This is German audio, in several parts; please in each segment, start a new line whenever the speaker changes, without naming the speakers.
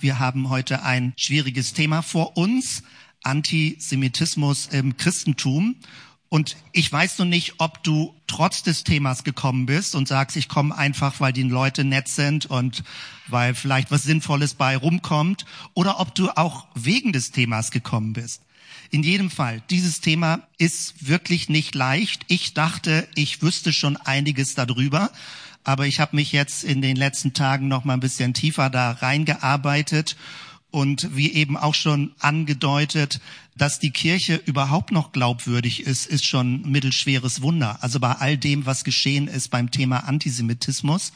Wir haben heute ein schwieriges Thema vor uns, Antisemitismus im Christentum. Und ich weiß noch nicht, ob du trotz des Themas gekommen bist und sagst, ich komme einfach, weil die Leute nett sind und weil vielleicht was Sinnvolles bei rumkommt, oder ob du auch wegen des Themas gekommen bist. In jedem Fall, dieses Thema ist wirklich nicht leicht. Ich dachte, ich wüsste schon einiges darüber aber ich habe mich jetzt in den letzten Tagen noch mal ein bisschen tiefer da reingearbeitet und wie eben auch schon angedeutet, dass die Kirche überhaupt noch glaubwürdig ist, ist schon ein mittelschweres Wunder. Also bei all dem, was geschehen ist beim Thema Antisemitismus.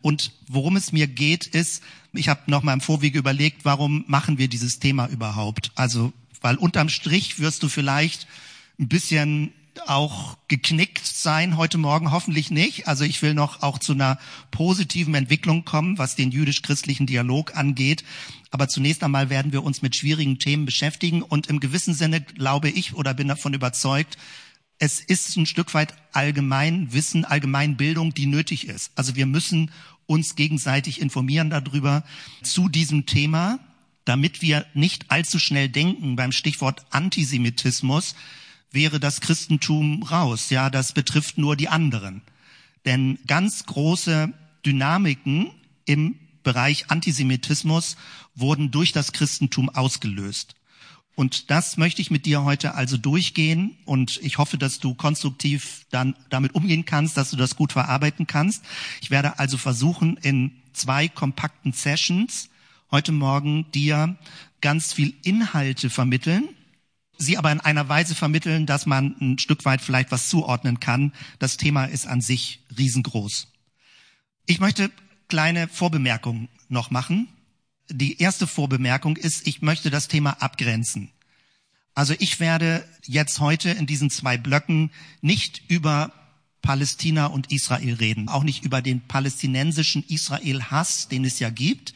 Und worum es mir geht, ist, ich habe noch mal im Vorwege überlegt, warum machen wir dieses Thema überhaupt? Also, weil unterm Strich wirst du vielleicht ein bisschen auch geknickt sein heute Morgen, hoffentlich nicht. Also ich will noch auch zu einer positiven Entwicklung kommen, was den jüdisch-christlichen Dialog angeht. Aber zunächst einmal werden wir uns mit schwierigen Themen beschäftigen und im gewissen Sinne glaube ich oder bin davon überzeugt, es ist ein Stück weit allgemein Wissen, allgemein Bildung, die nötig ist. Also wir müssen uns gegenseitig informieren darüber zu diesem Thema, damit wir nicht allzu schnell denken beim Stichwort Antisemitismus, wäre das Christentum raus. Ja, das betrifft nur die anderen. Denn ganz große Dynamiken im Bereich Antisemitismus wurden durch das Christentum ausgelöst. Und das möchte ich mit dir heute also durchgehen und ich hoffe, dass du konstruktiv dann damit umgehen kannst, dass du das gut verarbeiten kannst. Ich werde also versuchen, in zwei kompakten Sessions heute Morgen dir ganz viel Inhalte vermitteln, sie aber in einer Weise vermitteln, dass man ein Stück weit vielleicht was zuordnen kann. Das Thema ist an sich riesengroß. Ich möchte kleine Vorbemerkungen noch machen. Die erste Vorbemerkung ist, ich möchte das Thema abgrenzen. Also ich werde jetzt heute in diesen zwei Blöcken nicht über Palästina und Israel reden, auch nicht über den palästinensischen Israel-Hass, den es ja gibt,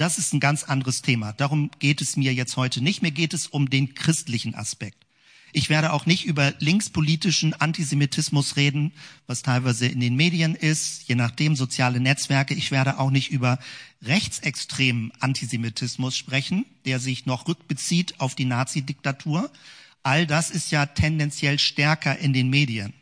das ist ein ganz anderes Thema. Darum geht es mir jetzt heute nicht. Mir geht es um den christlichen Aspekt. Ich werde auch nicht über linkspolitischen Antisemitismus reden, was teilweise in den Medien ist, je nachdem soziale Netzwerke. Ich werde auch nicht über rechtsextremen Antisemitismus sprechen, der sich noch rückbezieht auf die Nazi-Diktatur. All das ist ja tendenziell stärker in den Medien.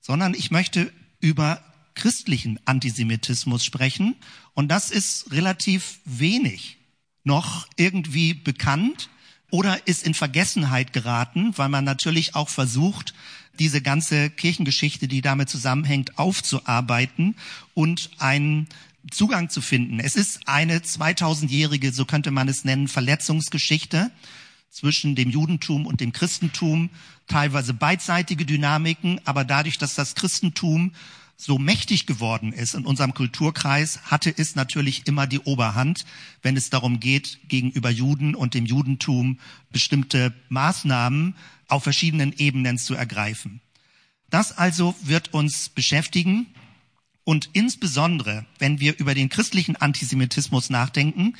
Sondern ich möchte über christlichen Antisemitismus sprechen. Und das ist relativ wenig noch irgendwie bekannt oder ist in Vergessenheit geraten, weil man natürlich auch versucht, diese ganze Kirchengeschichte, die damit zusammenhängt, aufzuarbeiten und einen Zugang zu finden. Es ist eine 2000-jährige, so könnte man es nennen, Verletzungsgeschichte zwischen dem Judentum und dem Christentum, teilweise beidseitige Dynamiken, aber dadurch, dass das Christentum so mächtig geworden ist in unserem Kulturkreis, hatte es natürlich immer die Oberhand, wenn es darum geht, gegenüber Juden und dem Judentum bestimmte Maßnahmen auf verschiedenen Ebenen zu ergreifen. Das also wird uns beschäftigen und insbesondere, wenn wir über den christlichen Antisemitismus nachdenken,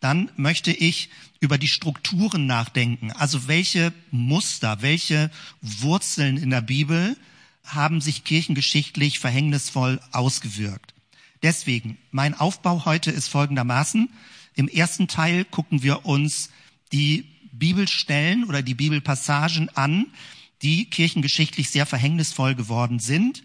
dann möchte ich über die Strukturen nachdenken. Also welche Muster, welche Wurzeln in der Bibel haben sich kirchengeschichtlich verhängnisvoll ausgewirkt. Deswegen, mein Aufbau heute ist folgendermaßen. Im ersten Teil gucken wir uns die Bibelstellen oder die Bibelpassagen an, die kirchengeschichtlich sehr verhängnisvoll geworden sind.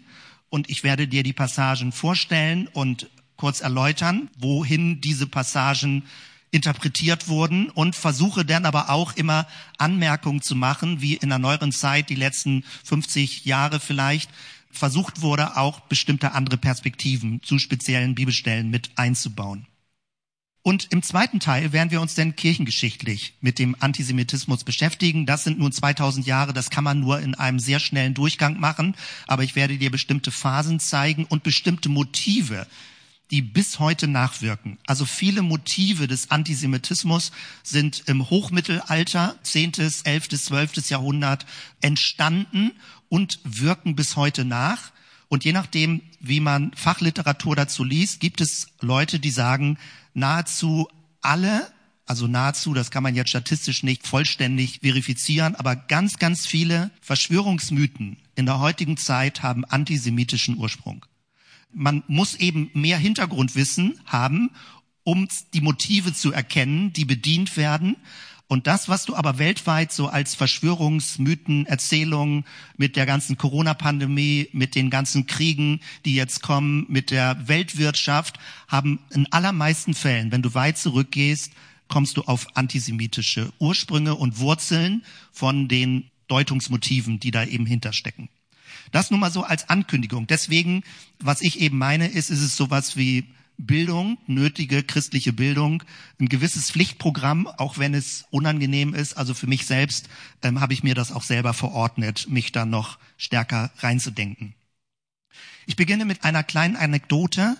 Und ich werde dir die Passagen vorstellen und kurz erläutern, wohin diese Passagen interpretiert wurden und versuche dann aber auch immer Anmerkungen zu machen, wie in der neueren Zeit, die letzten 50 Jahre vielleicht, versucht wurde, auch bestimmte andere Perspektiven zu speziellen Bibelstellen mit einzubauen. Und im zweiten Teil werden wir uns dann kirchengeschichtlich mit dem Antisemitismus beschäftigen. Das sind nun 2000 Jahre, das kann man nur in einem sehr schnellen Durchgang machen, aber ich werde dir bestimmte Phasen zeigen und bestimmte Motive, die bis heute nachwirken. Also viele Motive des Antisemitismus sind im Hochmittelalter, 10., 11., 12. Jahrhundert entstanden und wirken bis heute nach. Und je nachdem, wie man Fachliteratur dazu liest, gibt es Leute, die sagen, nahezu alle, also nahezu, das kann man jetzt statistisch nicht vollständig verifizieren, aber ganz, ganz viele Verschwörungsmythen in der heutigen Zeit haben antisemitischen Ursprung. Man muss eben mehr Hintergrundwissen haben, um die Motive zu erkennen, die bedient werden. Und das, was du aber weltweit so als Verschwörungsmythen, Erzählungen mit der ganzen Corona-Pandemie, mit den ganzen Kriegen, die jetzt kommen, mit der Weltwirtschaft, haben in allermeisten Fällen, wenn du weit zurückgehst, kommst du auf antisemitische Ursprünge und Wurzeln von den Deutungsmotiven, die da eben hinterstecken. Das nur mal so als Ankündigung. Deswegen, was ich eben meine, ist, ist es sowas wie Bildung, nötige christliche Bildung, ein gewisses Pflichtprogramm, auch wenn es unangenehm ist. Also für mich selbst ähm, habe ich mir das auch selber verordnet, mich da noch stärker reinzudenken. Ich beginne mit einer kleinen Anekdote,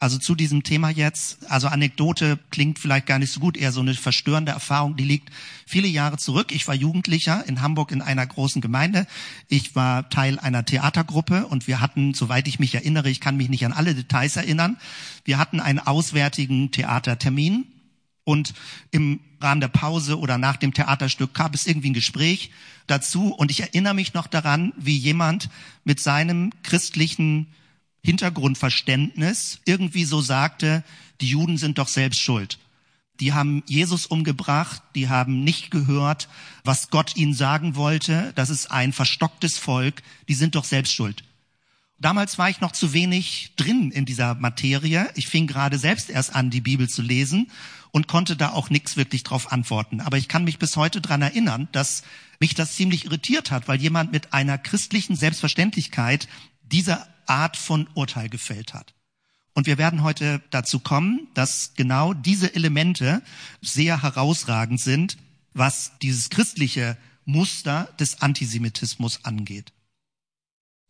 also zu diesem Thema jetzt, also Anekdote klingt vielleicht gar nicht so gut, eher so eine verstörende Erfahrung, die liegt viele Jahre zurück. Ich war Jugendlicher in Hamburg in einer großen Gemeinde. Ich war Teil einer Theatergruppe und wir hatten, soweit ich mich erinnere, ich kann mich nicht an alle Details erinnern, wir hatten einen auswärtigen Theatertermin. Und im Rahmen der Pause oder nach dem Theaterstück gab es irgendwie ein Gespräch dazu. Und ich erinnere mich noch daran, wie jemand mit seinem christlichen Hintergrundverständnis irgendwie so sagte, die Juden sind doch selbst schuld. Die haben Jesus umgebracht, die haben nicht gehört, was Gott ihnen sagen wollte. Das ist ein verstocktes Volk, die sind doch selbst schuld. Damals war ich noch zu wenig drin in dieser Materie. Ich fing gerade selbst erst an, die Bibel zu lesen und konnte da auch nichts wirklich drauf antworten. Aber ich kann mich bis heute dran erinnern, dass mich das ziemlich irritiert hat, weil jemand mit einer christlichen Selbstverständlichkeit diese Art von Urteil gefällt hat. Und wir werden heute dazu kommen, dass genau diese Elemente sehr herausragend sind, was dieses christliche Muster des Antisemitismus angeht.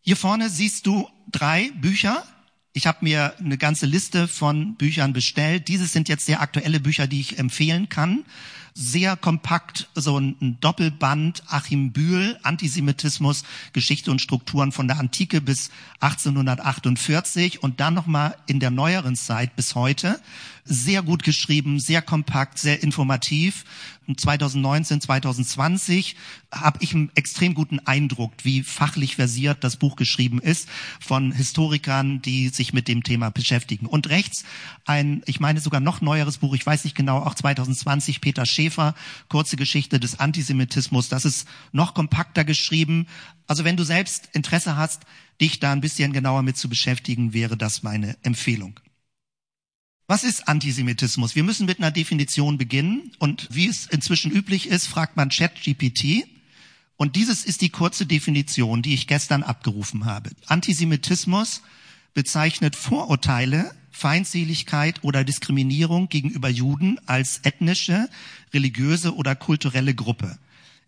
Hier vorne siehst du drei Bücher. Ich habe mir eine ganze Liste von Büchern bestellt. Dieses sind jetzt sehr aktuelle Bücher, die ich empfehlen kann sehr kompakt so ein Doppelband Achim Bühl, Antisemitismus, Geschichte und Strukturen von der Antike bis 1848 und dann nochmal in der neueren Zeit bis heute. Sehr gut geschrieben, sehr kompakt, sehr informativ. 2019, 2020 habe ich einen extrem guten Eindruck, wie fachlich versiert das Buch geschrieben ist von Historikern, die sich mit dem Thema beschäftigen. Und rechts ein, ich meine sogar noch neueres Buch, ich weiß nicht genau, auch 2020, Peter Schäfer, kurze Geschichte des Antisemitismus. Das ist noch kompakter geschrieben. Also wenn du selbst Interesse hast, dich da ein bisschen genauer mit zu beschäftigen, wäre das meine Empfehlung. Was ist Antisemitismus? Wir müssen mit einer Definition beginnen und wie es inzwischen üblich ist, fragt man ChatGPT. Und dieses ist die kurze Definition, die ich gestern abgerufen habe. Antisemitismus bezeichnet Vorurteile, Feindseligkeit oder Diskriminierung gegenüber Juden als ethnische, religiöse oder kulturelle Gruppe.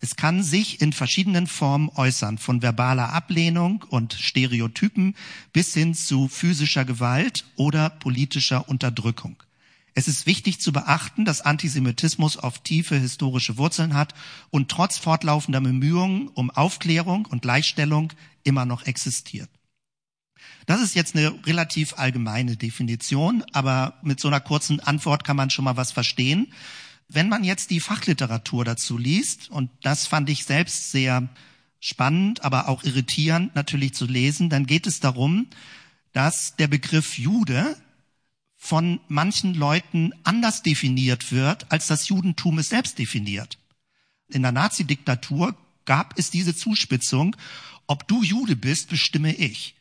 Es kann sich in verschiedenen Formen äußern, von verbaler Ablehnung und Stereotypen bis hin zu physischer Gewalt oder politischer Unterdrückung. Es ist wichtig zu beachten, dass Antisemitismus oft tiefe historische Wurzeln hat und trotz fortlaufender Bemühungen um Aufklärung und Gleichstellung immer noch existiert. Das ist jetzt eine relativ allgemeine Definition, aber mit so einer kurzen Antwort kann man schon mal was verstehen. Wenn man jetzt die Fachliteratur dazu liest, und das fand ich selbst sehr spannend, aber auch irritierend natürlich zu lesen, dann geht es darum, dass der Begriff Jude von manchen Leuten anders definiert wird, als das Judentum es selbst definiert. In der Nazi-Diktatur gab es diese Zuspitzung, ob du Jude bist, bestimme ich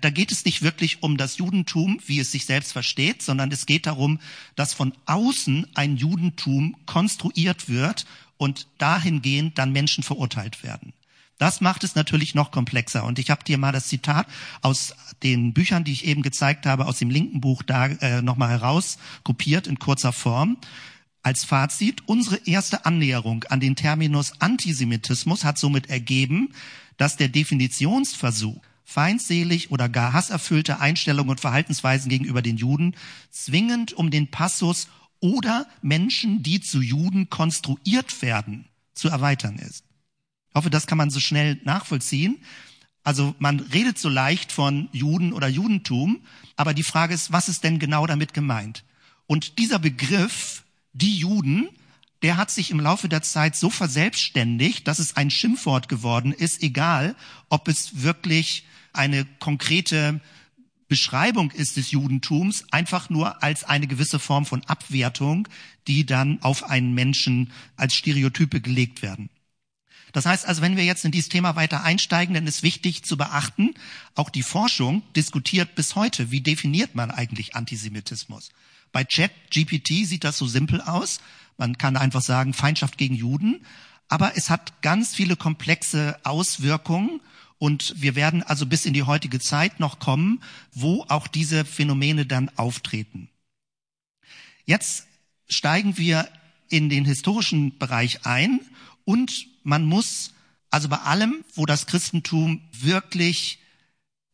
da geht es nicht wirklich um das Judentum, wie es sich selbst versteht, sondern es geht darum, dass von außen ein Judentum konstruiert wird und dahingehend dann Menschen verurteilt werden. Das macht es natürlich noch komplexer. Und ich habe dir mal das Zitat aus den Büchern, die ich eben gezeigt habe, aus dem linken Buch da äh, nochmal herauskopiert in kurzer Form. Als Fazit, unsere erste Annäherung an den Terminus Antisemitismus hat somit ergeben, dass der Definitionsversuch feindselig oder gar hasserfüllte Einstellungen und Verhaltensweisen gegenüber den Juden zwingend um den Passus oder Menschen, die zu Juden konstruiert werden, zu erweitern ist. Ich hoffe, das kann man so schnell nachvollziehen. Also man redet so leicht von Juden oder Judentum, aber die Frage ist, was ist denn genau damit gemeint? Und dieser Begriff, die Juden, der hat sich im Laufe der Zeit so verselbstständigt, dass es ein Schimpfwort geworden ist, egal ob es wirklich eine konkrete Beschreibung ist des Judentums einfach nur als eine gewisse Form von Abwertung, die dann auf einen Menschen als Stereotype gelegt werden. Das heißt also, wenn wir jetzt in dieses Thema weiter einsteigen, dann ist wichtig zu beachten, auch die Forschung diskutiert bis heute, wie definiert man eigentlich Antisemitismus. Bei Chat GPT sieht das so simpel aus. Man kann einfach sagen, Feindschaft gegen Juden. Aber es hat ganz viele komplexe Auswirkungen und wir werden also bis in die heutige Zeit noch kommen, wo auch diese Phänomene dann auftreten. Jetzt steigen wir in den historischen Bereich ein und man muss also bei allem, wo das Christentum wirklich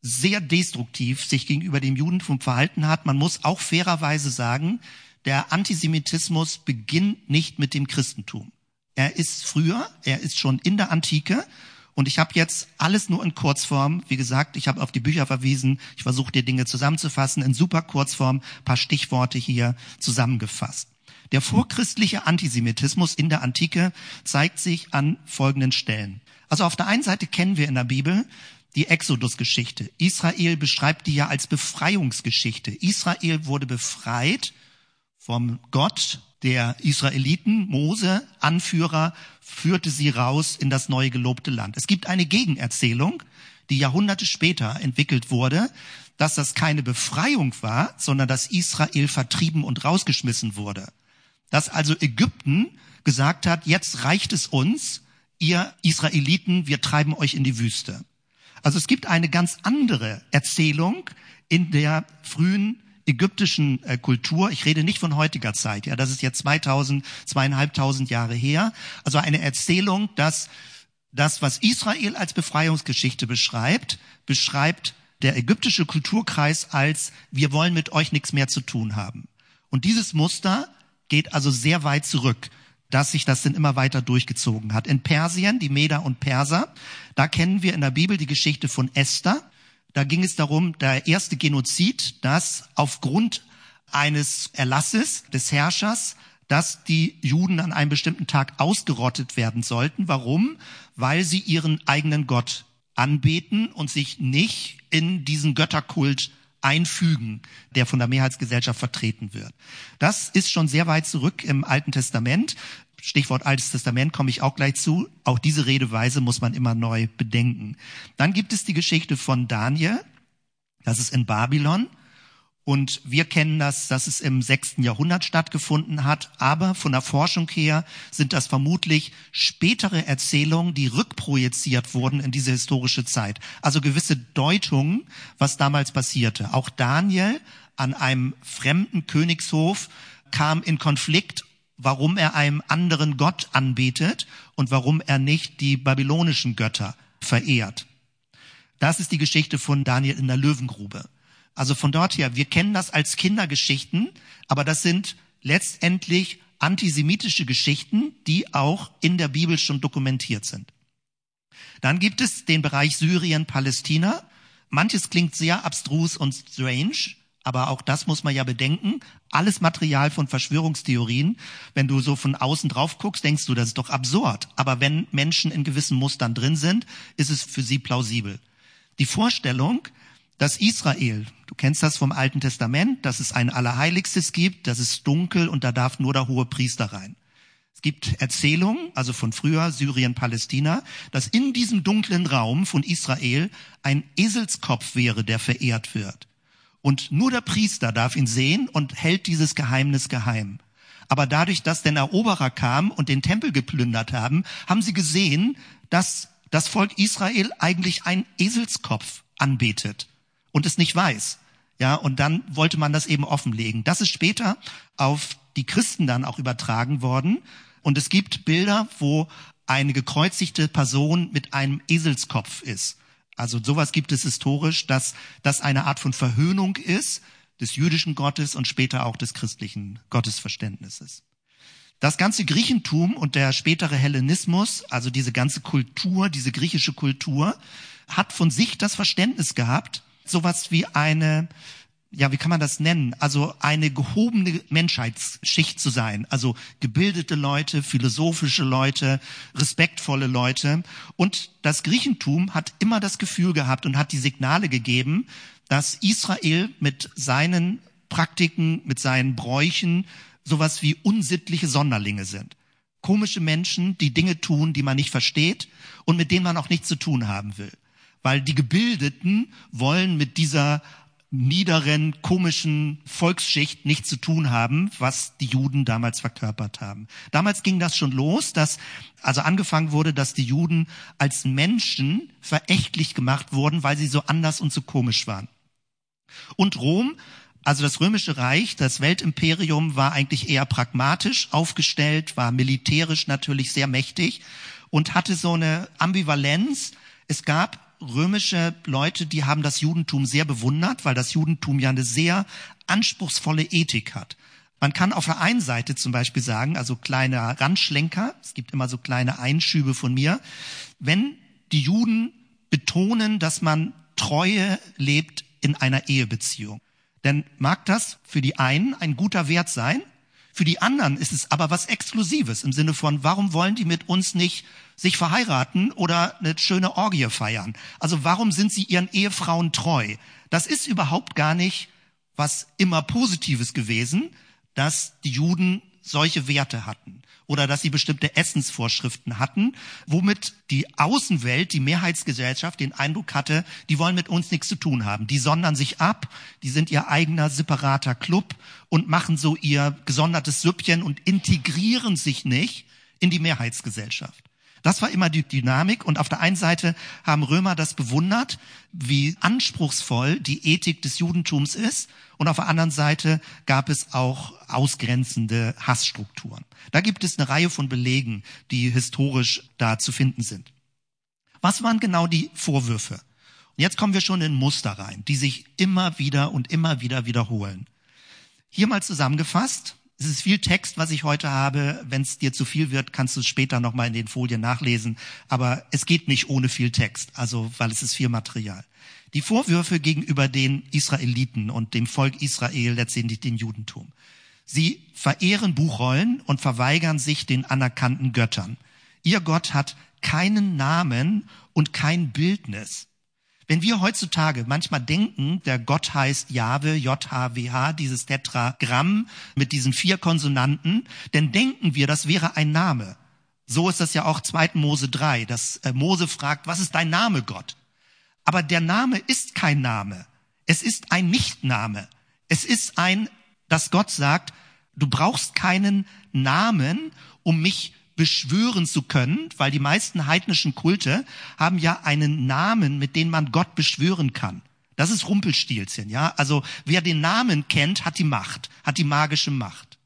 sehr destruktiv sich gegenüber dem Judentum verhalten hat, man muss auch fairerweise sagen, der Antisemitismus beginnt nicht mit dem Christentum. Er ist früher, er ist schon in der Antike und ich habe jetzt alles nur in Kurzform. Wie gesagt, ich habe auf die Bücher verwiesen. Ich versuche dir Dinge zusammenzufassen in super Kurzform, paar Stichworte hier zusammengefasst. Der vorchristliche Antisemitismus in der Antike zeigt sich an folgenden Stellen. Also auf der einen Seite kennen wir in der Bibel die Exodus-Geschichte. Israel beschreibt die ja als Befreiungsgeschichte. Israel wurde befreit vom Gott der Israeliten, Mose, Anführer, führte sie raus in das neue gelobte Land. Es gibt eine Gegenerzählung, die Jahrhunderte später entwickelt wurde, dass das keine Befreiung war, sondern dass Israel vertrieben und rausgeschmissen wurde. Dass also Ägypten gesagt hat, jetzt reicht es uns, ihr Israeliten, wir treiben euch in die Wüste. Also es gibt eine ganz andere Erzählung in der frühen ägyptischen äh, Kultur. Ich rede nicht von heutiger Zeit. Ja, das ist jetzt 2000, zweieinhalbtausend Jahre her. Also eine Erzählung, dass das, was Israel als Befreiungsgeschichte beschreibt, beschreibt der ägyptische Kulturkreis als wir wollen mit euch nichts mehr zu tun haben. Und dieses Muster geht also sehr weit zurück, dass sich das dann immer weiter durchgezogen hat. In Persien, die Meder und Perser, da kennen wir in der Bibel die Geschichte von Esther. Da ging es darum, der erste Genozid, dass aufgrund eines Erlasses des Herrschers, dass die Juden an einem bestimmten Tag ausgerottet werden sollten. Warum? Weil sie ihren eigenen Gott anbeten und sich nicht in diesen Götterkult einfügen, der von der Mehrheitsgesellschaft vertreten wird. Das ist schon sehr weit zurück im Alten Testament. Stichwort Altes Testament komme ich auch gleich zu. Auch diese Redeweise muss man immer neu bedenken. Dann gibt es die Geschichte von Daniel. Das ist in Babylon. Und wir kennen das, dass es im sechsten Jahrhundert stattgefunden hat. Aber von der Forschung her sind das vermutlich spätere Erzählungen, die rückprojiziert wurden in diese historische Zeit. Also gewisse Deutungen, was damals passierte. Auch Daniel an einem fremden Königshof kam in Konflikt, warum er einem anderen Gott anbetet und warum er nicht die babylonischen Götter verehrt. Das ist die Geschichte von Daniel in der Löwengrube. Also von dort her, wir kennen das als Kindergeschichten, aber das sind letztendlich antisemitische Geschichten, die auch in der Bibel schon dokumentiert sind. Dann gibt es den Bereich Syrien, Palästina. Manches klingt sehr abstrus und strange, aber auch das muss man ja bedenken. Alles Material von Verschwörungstheorien. Wenn du so von außen drauf guckst, denkst du, das ist doch absurd. Aber wenn Menschen in gewissen Mustern drin sind, ist es für sie plausibel. Die Vorstellung, dass Israel, du kennst das vom Alten Testament, dass es ein Allerheiligstes gibt, das ist dunkel und da darf nur der hohe Priester rein. Es gibt Erzählungen, also von früher Syrien, Palästina, dass in diesem dunklen Raum von Israel ein Eselskopf wäre, der verehrt wird. Und nur der Priester darf ihn sehen und hält dieses Geheimnis geheim. Aber dadurch, dass den Eroberer kam und den Tempel geplündert haben, haben sie gesehen, dass das Volk Israel eigentlich einen Eselskopf anbetet und es nicht weiß. Ja, und dann wollte man das eben offenlegen. Das ist später auf die Christen dann auch übertragen worden. Und es gibt Bilder, wo eine gekreuzigte Person mit einem Eselskopf ist. Also sowas gibt es historisch, dass das eine Art von Verhöhnung ist des jüdischen Gottes und später auch des christlichen Gottesverständnisses. Das ganze Griechentum und der spätere Hellenismus, also diese ganze Kultur, diese griechische Kultur, hat von sich das Verständnis gehabt, sowas wie eine, ja, wie kann man das nennen? Also eine gehobene Menschheitsschicht zu sein. Also gebildete Leute, philosophische Leute, respektvolle Leute. Und das Griechentum hat immer das Gefühl gehabt und hat die Signale gegeben, dass Israel mit seinen Praktiken, mit seinen Bräuchen sowas wie unsittliche Sonderlinge sind. Komische Menschen, die Dinge tun, die man nicht versteht und mit denen man auch nichts zu tun haben will. Weil die Gebildeten wollen mit dieser niederen, komischen Volksschicht nichts zu tun haben, was die Juden damals verkörpert haben. Damals ging das schon los, dass also angefangen wurde, dass die Juden als Menschen verächtlich gemacht wurden, weil sie so anders und so komisch waren. Und Rom, also das römische Reich, das Weltimperium war eigentlich eher pragmatisch aufgestellt, war militärisch natürlich sehr mächtig und hatte so eine Ambivalenz. Es gab römische Leute, die haben das Judentum sehr bewundert, weil das Judentum ja eine sehr anspruchsvolle Ethik hat. Man kann auf der einen Seite zum Beispiel sagen, also kleine Randschlenker, es gibt immer so kleine Einschübe von mir, wenn die Juden betonen, dass man Treue lebt in einer Ehebeziehung. Denn mag das für die einen ein guter Wert sein, für die anderen ist es aber was Exklusives im Sinne von, warum wollen die mit uns nicht sich verheiraten oder eine schöne Orgie feiern? Also warum sind sie ihren Ehefrauen treu? Das ist überhaupt gar nicht was immer Positives gewesen, dass die Juden solche Werte hatten oder dass sie bestimmte Essensvorschriften hatten, womit die Außenwelt, die Mehrheitsgesellschaft den Eindruck hatte, die wollen mit uns nichts zu tun haben. Die sondern sich ab, die sind ihr eigener separater Club und machen so ihr gesondertes Süppchen und integrieren sich nicht in die Mehrheitsgesellschaft. Das war immer die Dynamik. Und auf der einen Seite haben Römer das bewundert, wie anspruchsvoll die Ethik des Judentums ist. Und auf der anderen Seite gab es auch ausgrenzende Hassstrukturen. Da gibt es eine Reihe von Belegen, die historisch da zu finden sind. Was waren genau die Vorwürfe? Und jetzt kommen wir schon in Muster rein, die sich immer wieder und immer wieder wiederholen. Hier mal zusammengefasst. Es ist viel Text, was ich heute habe. Wenn es dir zu viel wird, kannst du es später nochmal in den Folien nachlesen. Aber es geht nicht ohne viel Text, also weil es ist viel Material. Die Vorwürfe gegenüber den Israeliten und dem Volk Israel, letztendlich dem Judentum. Sie verehren Buchrollen und verweigern sich den anerkannten Göttern. Ihr Gott hat keinen Namen und kein Bildnis. Wenn wir heutzutage manchmal denken, der Gott heißt Jahwe, J-H-W-H, dieses Tetragramm mit diesen vier Konsonanten, dann denken wir, das wäre ein Name. So ist das ja auch 2. Mose 3, dass äh, Mose fragt, was ist dein Name, Gott? Aber der Name ist kein Name. Es ist ein Nichtname. Es ist ein, dass Gott sagt, du brauchst keinen Namen, um mich beschwören zu können, weil die meisten heidnischen Kulte haben ja einen Namen, mit dem man Gott beschwören kann. Das ist Rumpelstilzchen, ja. Also wer den Namen kennt, hat die Macht, hat die magische Macht.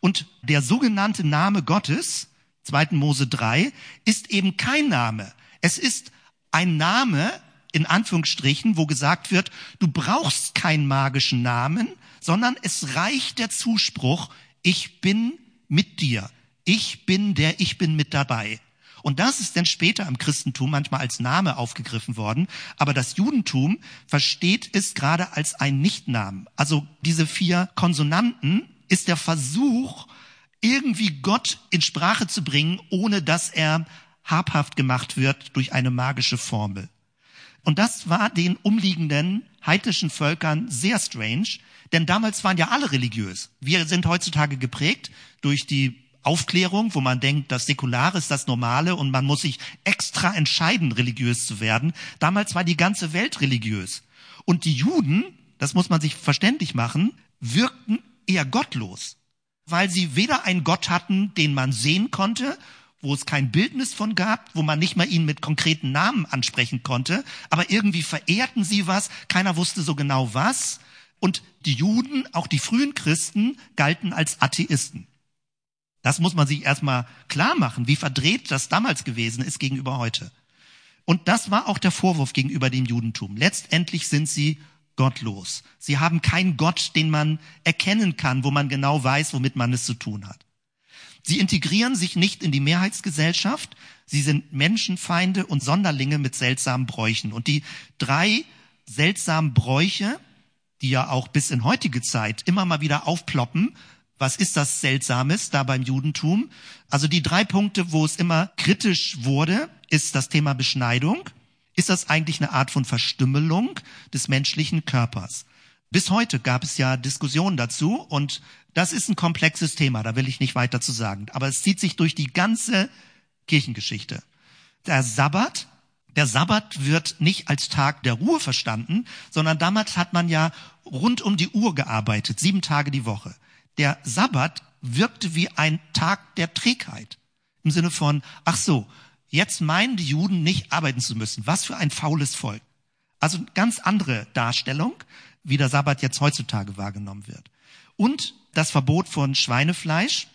Und der sogenannte Name Gottes, 2. Mose 3, ist eben kein Name. Es ist ein Name, in Anführungsstrichen, wo gesagt wird, du brauchst keinen magischen Namen, sondern es reicht der Zuspruch, ich bin mit dir. Ich bin der, ich bin mit dabei. Und das ist dann später im Christentum manchmal als Name aufgegriffen worden. Aber das Judentum versteht es gerade als ein Nichtnamen. Also diese vier Konsonanten ist der Versuch, irgendwie Gott in Sprache zu bringen, ohne dass er habhaft gemacht wird durch eine magische Formel. Und das war den umliegenden heidnischen Völkern sehr strange, denn damals waren ja alle religiös. Wir sind heutzutage geprägt durch die Aufklärung, wo man denkt, das Säkulare ist das Normale und man muss sich extra entscheiden, religiös zu werden. Damals war die ganze Welt religiös. Und die Juden, das muss man sich verständlich machen, wirkten eher gottlos, weil sie weder einen Gott hatten, den man sehen konnte, wo es kein Bildnis von gab, wo man nicht mal ihn mit konkreten Namen ansprechen konnte, aber irgendwie verehrten sie was, keiner wusste so genau was. Und die Juden, auch die frühen Christen, galten als Atheisten. Das muss man sich erstmal klar machen, wie verdreht das damals gewesen ist gegenüber heute. Und das war auch der Vorwurf gegenüber dem Judentum. Letztendlich sind sie gottlos. Sie haben keinen Gott, den man erkennen kann, wo man genau weiß, womit man es zu tun hat. Sie integrieren sich nicht in die Mehrheitsgesellschaft. Sie sind Menschenfeinde und Sonderlinge mit seltsamen Bräuchen. Und die drei seltsamen Bräuche, die ja auch bis in heutige Zeit immer mal wieder aufploppen, was ist das Seltsames da beim Judentum? Also die drei Punkte, wo es immer kritisch wurde, ist das Thema Beschneidung. ist das eigentlich eine Art von Verstümmelung des menschlichen Körpers. Bis heute gab es ja Diskussionen dazu und das ist ein komplexes Thema, da will ich nicht weiter zu sagen. Aber es zieht sich durch die ganze Kirchengeschichte. Der Sabbat, der Sabbat wird nicht als Tag der Ruhe verstanden, sondern damals hat man ja rund um die Uhr gearbeitet, sieben Tage die Woche. Der Sabbat wirkte wie ein Tag der Trägheit. Im Sinne von, ach so, jetzt meinen die Juden nicht arbeiten zu müssen. Was für ein faules Volk. Also ganz andere Darstellung, wie der Sabbat jetzt heutzutage wahrgenommen wird. Und das Verbot von Schweinefleisch,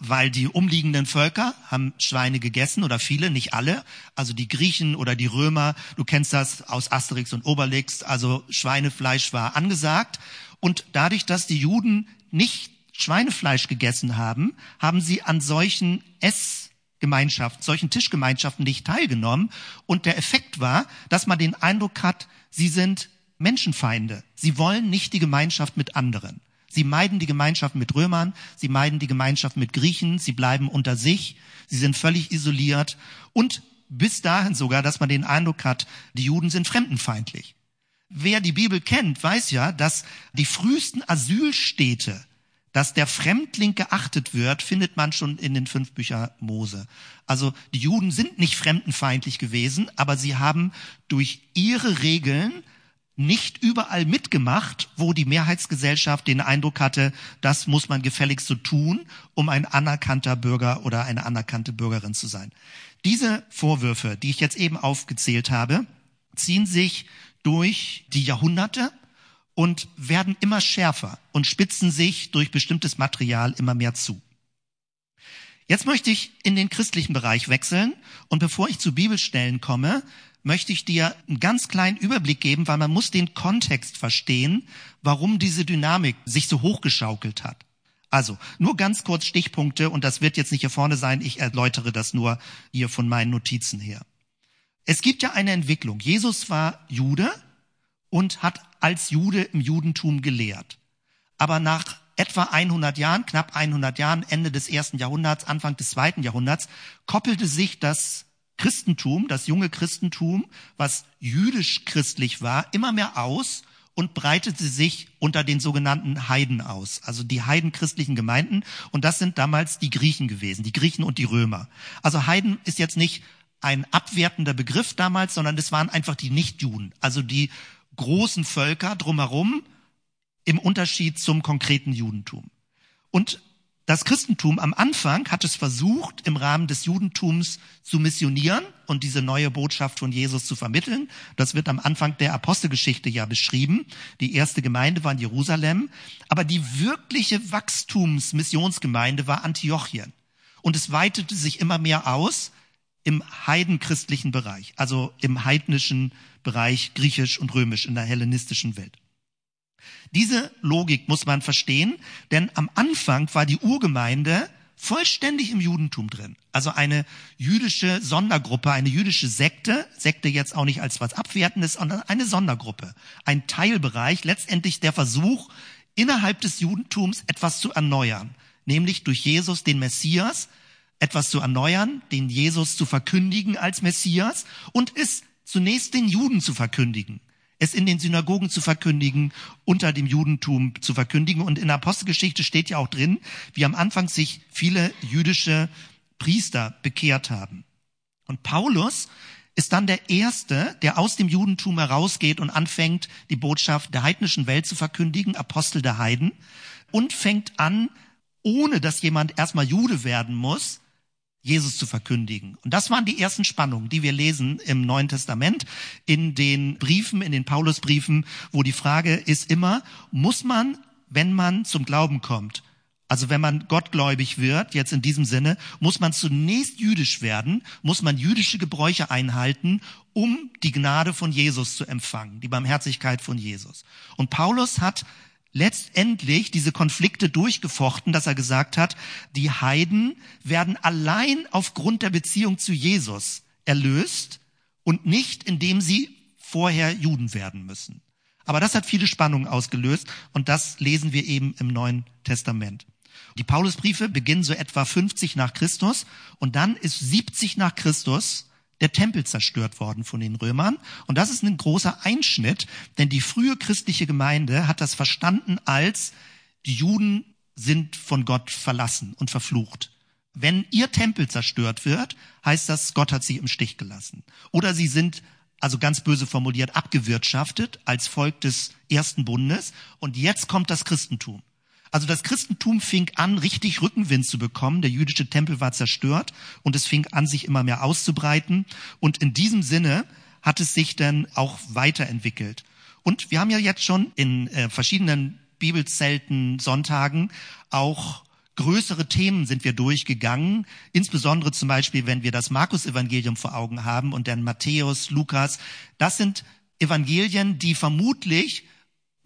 weil die umliegenden Völker haben Schweine gegessen oder viele, nicht alle. Also die Griechen oder die Römer, du kennst das aus Asterix und Obelix, also Schweinefleisch war angesagt. Und dadurch, dass die Juden nicht Schweinefleisch gegessen haben, haben sie an solchen Essgemeinschaften, solchen Tischgemeinschaften nicht teilgenommen. Und der Effekt war, dass man den Eindruck hat, sie sind Menschenfeinde. Sie wollen nicht die Gemeinschaft mit anderen. Sie meiden die Gemeinschaft mit Römern, sie meiden die Gemeinschaft mit Griechen, sie bleiben unter sich, sie sind völlig isoliert und bis dahin sogar, dass man den Eindruck hat, die Juden sind fremdenfeindlich. Wer die Bibel kennt, weiß ja, dass die frühesten Asylstädte dass der Fremdling geachtet wird, findet man schon in den fünf Büchern Mose. Also die Juden sind nicht fremdenfeindlich gewesen, aber sie haben durch ihre Regeln nicht überall mitgemacht, wo die Mehrheitsgesellschaft den Eindruck hatte, das muss man gefälligst so tun, um ein anerkannter Bürger oder eine anerkannte Bürgerin zu sein. Diese Vorwürfe, die ich jetzt eben aufgezählt habe, ziehen sich durch die Jahrhunderte und werden immer schärfer und spitzen sich durch bestimmtes Material immer mehr zu. Jetzt möchte ich in den christlichen Bereich wechseln und bevor ich zu Bibelstellen komme, möchte ich dir einen ganz kleinen Überblick geben, weil man muss den Kontext verstehen, warum diese Dynamik sich so hochgeschaukelt hat. Also, nur ganz kurz Stichpunkte und das wird jetzt nicht hier vorne sein, ich erläutere das nur hier von meinen Notizen her. Es gibt ja eine Entwicklung. Jesus war Jude, und hat als Jude im Judentum gelehrt. Aber nach etwa 100 Jahren, knapp 100 Jahren, Ende des ersten Jahrhunderts, Anfang des zweiten Jahrhunderts, koppelte sich das Christentum, das junge Christentum, was jüdisch-christlich war, immer mehr aus und breitete sich unter den sogenannten Heiden aus, also die heidenchristlichen Gemeinden. Und das sind damals die Griechen gewesen, die Griechen und die Römer. Also Heiden ist jetzt nicht ein abwertender Begriff damals, sondern es waren einfach die Nichtjuden, also die großen Völker drumherum im Unterschied zum konkreten Judentum. Und das Christentum am Anfang hat es versucht, im Rahmen des Judentums zu missionieren und diese neue Botschaft von Jesus zu vermitteln. Das wird am Anfang der Apostelgeschichte ja beschrieben. Die erste Gemeinde war in Jerusalem, aber die wirkliche Wachstumsmissionsgemeinde war Antiochien. Und es weitete sich immer mehr aus im heidenchristlichen Bereich, also im heidnischen Bereich griechisch und römisch in der hellenistischen Welt. Diese Logik muss man verstehen, denn am Anfang war die Urgemeinde vollständig im Judentum drin. Also eine jüdische Sondergruppe, eine jüdische Sekte, Sekte jetzt auch nicht als was Abwertendes, sondern eine Sondergruppe, ein Teilbereich, letztendlich der Versuch, innerhalb des Judentums etwas zu erneuern, nämlich durch Jesus, den Messias, etwas zu erneuern, den Jesus zu verkündigen als Messias und es zunächst den Juden zu verkündigen, es in den Synagogen zu verkündigen, unter dem Judentum zu verkündigen. Und in der Apostelgeschichte steht ja auch drin, wie am Anfang sich viele jüdische Priester bekehrt haben. Und Paulus ist dann der Erste, der aus dem Judentum herausgeht und anfängt, die Botschaft der heidnischen Welt zu verkündigen, Apostel der Heiden, und fängt an, ohne dass jemand erstmal Jude werden muss, Jesus zu verkündigen. Und das waren die ersten Spannungen, die wir lesen im Neuen Testament, in den Briefen, in den Paulusbriefen, wo die Frage ist immer, muss man, wenn man zum Glauben kommt, also wenn man gottgläubig wird, jetzt in diesem Sinne, muss man zunächst jüdisch werden, muss man jüdische Gebräuche einhalten, um die Gnade von Jesus zu empfangen, die Barmherzigkeit von Jesus. Und Paulus hat letztendlich diese Konflikte durchgefochten, dass er gesagt hat, die Heiden werden allein aufgrund der Beziehung zu Jesus erlöst und nicht indem sie vorher Juden werden müssen. Aber das hat viele Spannungen ausgelöst und das lesen wir eben im Neuen Testament. Die Paulusbriefe beginnen so etwa 50 nach Christus und dann ist 70 nach Christus der Tempel zerstört worden von den Römern. Und das ist ein großer Einschnitt, denn die frühe christliche Gemeinde hat das verstanden als, die Juden sind von Gott verlassen und verflucht. Wenn ihr Tempel zerstört wird, heißt das, Gott hat sie im Stich gelassen. Oder sie sind, also ganz böse formuliert, abgewirtschaftet als Volk des ersten Bundes. Und jetzt kommt das Christentum. Also das Christentum fing an, richtig Rückenwind zu bekommen. Der jüdische Tempel war zerstört und es fing an, sich immer mehr auszubreiten. Und in diesem Sinne hat es sich dann auch weiterentwickelt. Und wir haben ja jetzt schon in äh, verschiedenen Bibelzelten, Sonntagen auch größere Themen sind wir durchgegangen, insbesondere zum Beispiel, wenn wir das Markus-Evangelium vor Augen haben und dann Matthäus, Lukas. Das sind Evangelien, die vermutlich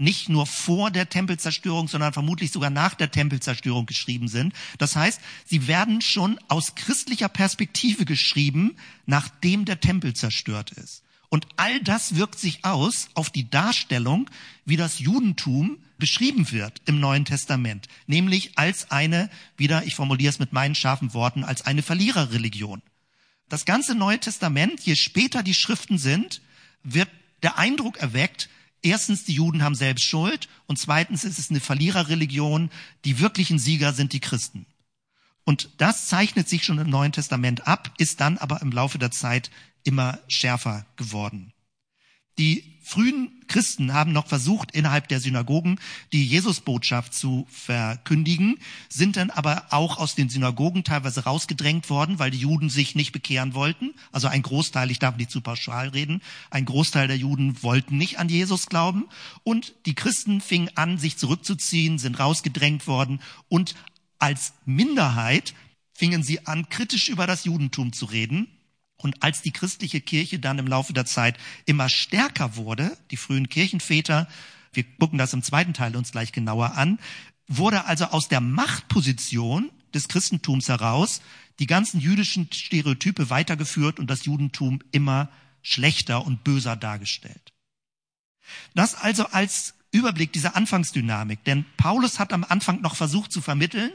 nicht nur vor der Tempelzerstörung, sondern vermutlich sogar nach der Tempelzerstörung geschrieben sind. Das heißt, sie werden schon aus christlicher Perspektive geschrieben, nachdem der Tempel zerstört ist. Und all das wirkt sich aus auf die Darstellung, wie das Judentum beschrieben wird im Neuen Testament, nämlich als eine, wieder, ich formuliere es mit meinen scharfen Worten, als eine Verliererreligion. Das ganze Neue Testament, je später die Schriften sind, wird der Eindruck erweckt, erstens, die Juden haben selbst Schuld und zweitens ist es eine Verliererreligion, die wirklichen Sieger sind die Christen. Und das zeichnet sich schon im Neuen Testament ab, ist dann aber im Laufe der Zeit immer schärfer geworden. Die frühen Christen haben noch versucht, innerhalb der Synagogen die Jesusbotschaft zu verkündigen, sind dann aber auch aus den Synagogen teilweise rausgedrängt worden, weil die Juden sich nicht bekehren wollten. Also ein Großteil, ich darf nicht zu pauschal reden, ein Großteil der Juden wollten nicht an Jesus glauben. Und die Christen fingen an, sich zurückzuziehen, sind rausgedrängt worden und als Minderheit fingen sie an, kritisch über das Judentum zu reden und als die christliche Kirche dann im Laufe der Zeit immer stärker wurde, die frühen Kirchenväter, wir gucken das im zweiten Teil uns gleich genauer an, wurde also aus der Machtposition des Christentums heraus die ganzen jüdischen Stereotype weitergeführt und das Judentum immer schlechter und böser dargestellt. Das also als Überblick dieser Anfangsdynamik, denn Paulus hat am Anfang noch versucht zu vermitteln,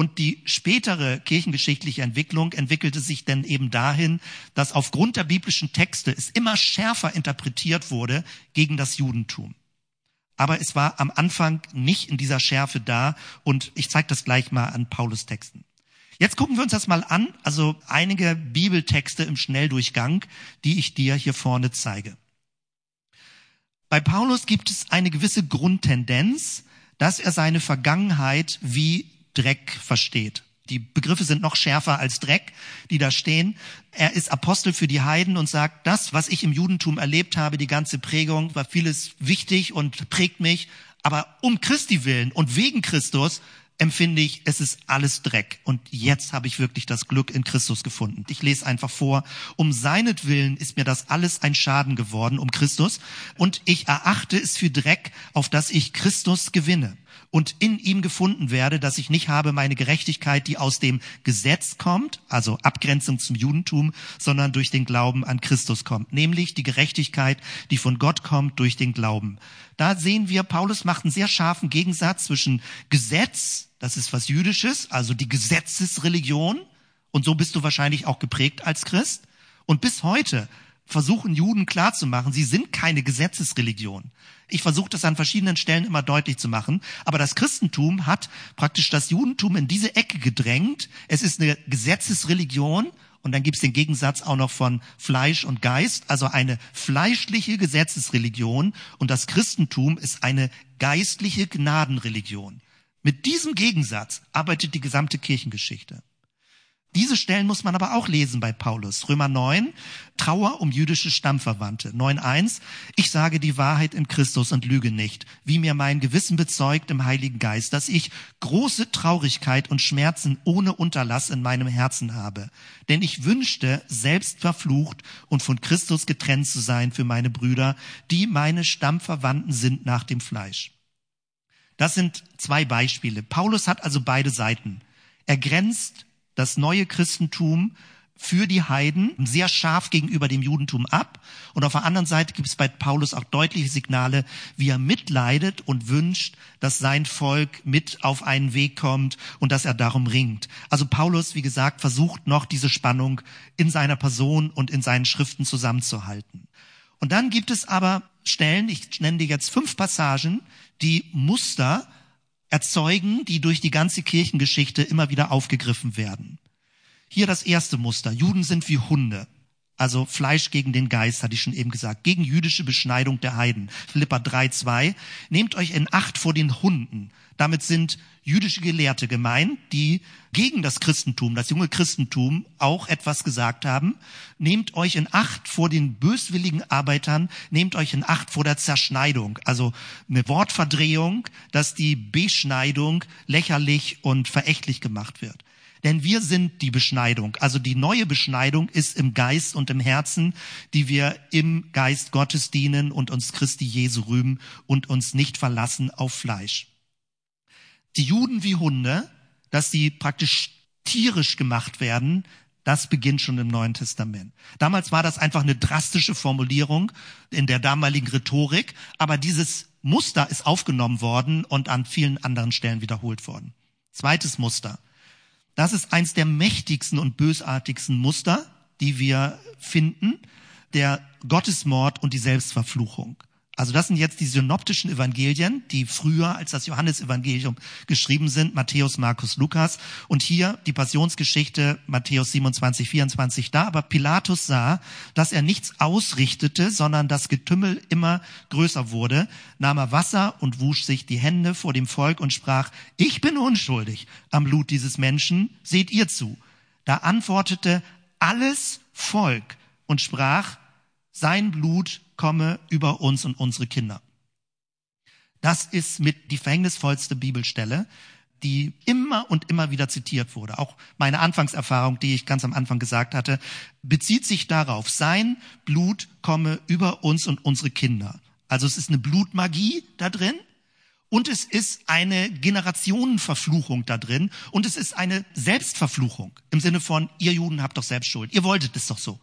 und die spätere kirchengeschichtliche Entwicklung entwickelte sich dann eben dahin, dass aufgrund der biblischen Texte es immer schärfer interpretiert wurde gegen das Judentum. Aber es war am Anfang nicht in dieser Schärfe da und ich zeige das gleich mal an Paulus Texten. Jetzt gucken wir uns das mal an, also einige Bibeltexte im Schnelldurchgang, die ich dir hier vorne zeige. Bei Paulus gibt es eine gewisse Grundtendenz, dass er seine Vergangenheit wie Dreck versteht. Die Begriffe sind noch schärfer als Dreck, die da stehen. Er ist Apostel für die Heiden und sagt, das, was ich im Judentum erlebt habe, die ganze Prägung, war vieles wichtig und prägt mich. Aber um Christi willen und wegen Christus empfinde ich, es ist alles Dreck. Und jetzt habe ich wirklich das Glück in Christus gefunden. Ich lese einfach vor. Um seinetwillen ist mir das alles ein Schaden geworden, um Christus. Und ich erachte es für Dreck, auf das ich Christus gewinne und in ihm gefunden werde, dass ich nicht habe meine Gerechtigkeit, die aus dem Gesetz kommt, also Abgrenzung zum Judentum, sondern durch den Glauben an Christus kommt, nämlich die Gerechtigkeit, die von Gott kommt durch den Glauben. Da sehen wir, Paulus macht einen sehr scharfen Gegensatz zwischen Gesetz, das ist was Jüdisches, also die Gesetzesreligion, und so bist du wahrscheinlich auch geprägt als Christ, und bis heute versuchen Juden klarzumachen, sie sind keine Gesetzesreligion. Ich versuche das an verschiedenen Stellen immer deutlich zu machen. Aber das Christentum hat praktisch das Judentum in diese Ecke gedrängt. Es ist eine Gesetzesreligion. Und dann gibt es den Gegensatz auch noch von Fleisch und Geist, also eine fleischliche Gesetzesreligion. Und das Christentum ist eine geistliche Gnadenreligion. Mit diesem Gegensatz arbeitet die gesamte Kirchengeschichte. Diese Stellen muss man aber auch lesen bei Paulus. Römer 9, Trauer um jüdische Stammverwandte. 9.1, ich sage die Wahrheit in Christus und lüge nicht, wie mir mein Gewissen bezeugt im Heiligen Geist, dass ich große Traurigkeit und Schmerzen ohne Unterlass in meinem Herzen habe. Denn ich wünschte, selbst verflucht und von Christus getrennt zu sein für meine Brüder, die meine Stammverwandten sind nach dem Fleisch. Das sind zwei Beispiele. Paulus hat also beide Seiten. Er grenzt das neue Christentum für die Heiden, sehr scharf gegenüber dem Judentum ab. Und auf der anderen Seite gibt es bei Paulus auch deutliche Signale, wie er mitleidet und wünscht, dass sein Volk mit auf einen Weg kommt und dass er darum ringt. Also Paulus, wie gesagt, versucht noch diese Spannung in seiner Person und in seinen Schriften zusammenzuhalten. Und dann gibt es aber Stellen, ich nenne dir jetzt fünf Passagen, die Muster erzeugen, die durch die ganze Kirchengeschichte immer wieder aufgegriffen werden. Hier das erste Muster. Juden sind wie Hunde. Also Fleisch gegen den Geist, hatte ich schon eben gesagt. Gegen jüdische Beschneidung der Heiden. Philippa 3,2. Nehmt euch in Acht vor den Hunden. Damit sind jüdische Gelehrte gemeint, die gegen das Christentum, das junge Christentum auch etwas gesagt haben. Nehmt euch in Acht vor den böswilligen Arbeitern, nehmt euch in Acht vor der Zerschneidung. Also eine Wortverdrehung, dass die Beschneidung lächerlich und verächtlich gemacht wird. Denn wir sind die Beschneidung. Also die neue Beschneidung ist im Geist und im Herzen, die wir im Geist Gottes dienen und uns Christi Jesu rühmen und uns nicht verlassen auf Fleisch. Die Juden wie Hunde, dass sie praktisch tierisch gemacht werden, das beginnt schon im Neuen Testament. Damals war das einfach eine drastische Formulierung in der damaligen Rhetorik, aber dieses Muster ist aufgenommen worden und an vielen anderen Stellen wiederholt worden. Zweites Muster. Das ist eins der mächtigsten und bösartigsten Muster, die wir finden, der Gottesmord und die Selbstverfluchung. Also das sind jetzt die synoptischen Evangelien, die früher als das Johannesevangelium geschrieben sind, Matthäus, Markus, Lukas. Und hier die Passionsgeschichte, Matthäus 27, 24 da. Aber Pilatus sah, dass er nichts ausrichtete, sondern das Getümmel immer größer wurde, nahm er Wasser und wusch sich die Hände vor dem Volk und sprach, ich bin unschuldig am Blut dieses Menschen, seht ihr zu. Da antwortete alles Volk und sprach, sein Blut komme über uns und unsere Kinder. Das ist mit die verhängnisvollste Bibelstelle, die immer und immer wieder zitiert wurde. Auch meine Anfangserfahrung, die ich ganz am Anfang gesagt hatte, bezieht sich darauf, sein Blut komme über uns und unsere Kinder. Also es ist eine Blutmagie da drin und es ist eine Generationenverfluchung da drin und es ist eine Selbstverfluchung im Sinne von, ihr Juden habt doch selbst Schuld. Ihr wolltet es doch so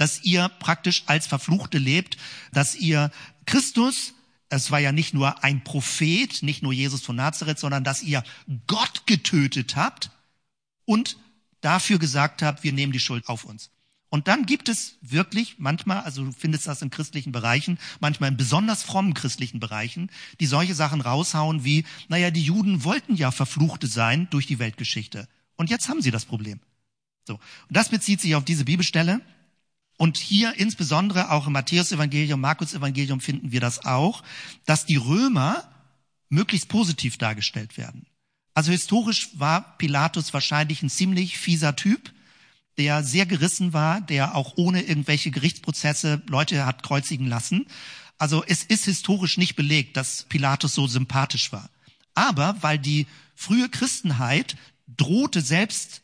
dass ihr praktisch als Verfluchte lebt, dass ihr Christus, es war ja nicht nur ein Prophet, nicht nur Jesus von Nazareth, sondern dass ihr Gott getötet habt und dafür gesagt habt, wir nehmen die Schuld auf uns. Und dann gibt es wirklich manchmal, also du findest das in christlichen Bereichen, manchmal in besonders frommen christlichen Bereichen, die solche Sachen raushauen wie, naja, die Juden wollten ja Verfluchte sein durch die Weltgeschichte. Und jetzt haben sie das Problem. So. Und das bezieht sich auf diese Bibelstelle. Und hier insbesondere auch im Matthäus-Evangelium, Markus-Evangelium finden wir das auch, dass die Römer möglichst positiv dargestellt werden. Also historisch war Pilatus wahrscheinlich ein ziemlich fieser Typ, der sehr gerissen war, der auch ohne irgendwelche Gerichtsprozesse Leute hat kreuzigen lassen. Also es ist historisch nicht belegt, dass Pilatus so sympathisch war. Aber weil die frühe Christenheit drohte selbst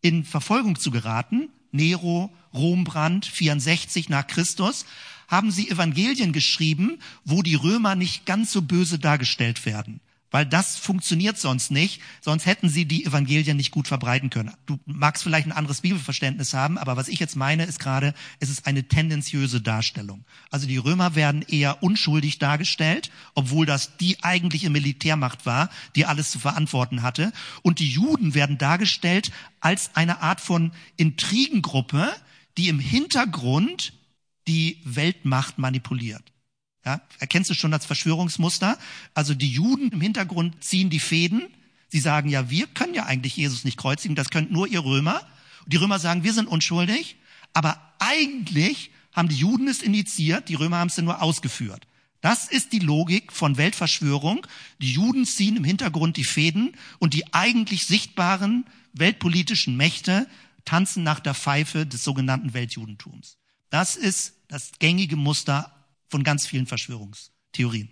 in Verfolgung zu geraten, Nero, Rombrand 64 nach Christus, haben sie Evangelien geschrieben, wo die Römer nicht ganz so böse dargestellt werden. Weil das funktioniert sonst nicht, sonst hätten sie die Evangelien nicht gut verbreiten können. Du magst vielleicht ein anderes Bibelverständnis haben, aber was ich jetzt meine, ist gerade, es ist eine tendenziöse Darstellung. Also die Römer werden eher unschuldig dargestellt, obwohl das die eigentliche Militärmacht war, die alles zu verantworten hatte. Und die Juden werden dargestellt als eine Art von Intrigengruppe, die im Hintergrund die Weltmacht manipuliert. Ja, erkennst du schon das Verschwörungsmuster? Also die Juden im Hintergrund ziehen die Fäden. Sie sagen ja, wir können ja eigentlich Jesus nicht kreuzigen, das könnt nur ihr Römer. Und die Römer sagen, wir sind unschuldig. Aber eigentlich haben die Juden es initiiert, die Römer haben es nur ausgeführt. Das ist die Logik von Weltverschwörung. Die Juden ziehen im Hintergrund die Fäden und die eigentlich sichtbaren weltpolitischen Mächte tanzen nach der Pfeife des sogenannten Weltjudentums. Das ist das gängige Muster von ganz vielen Verschwörungstheorien.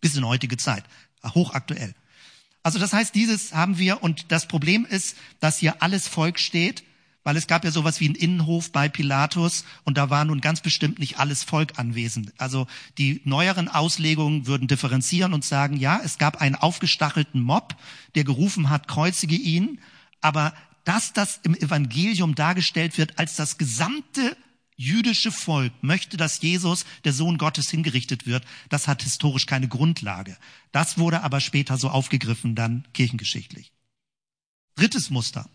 Bis in heutige Zeit. Hochaktuell. Also das heißt, dieses haben wir und das Problem ist, dass hier alles Volk steht, weil es gab ja sowas wie einen Innenhof bei Pilatus und da war nun ganz bestimmt nicht alles Volk anwesend. Also die neueren Auslegungen würden differenzieren und sagen, ja, es gab einen aufgestachelten Mob, der gerufen hat, kreuzige ihn, aber dass das im Evangelium dargestellt wird als das gesamte jüdische Volk möchte, dass Jesus, der Sohn Gottes, hingerichtet wird, das hat historisch keine Grundlage. Das wurde aber später so aufgegriffen, dann kirchengeschichtlich. Drittes Muster.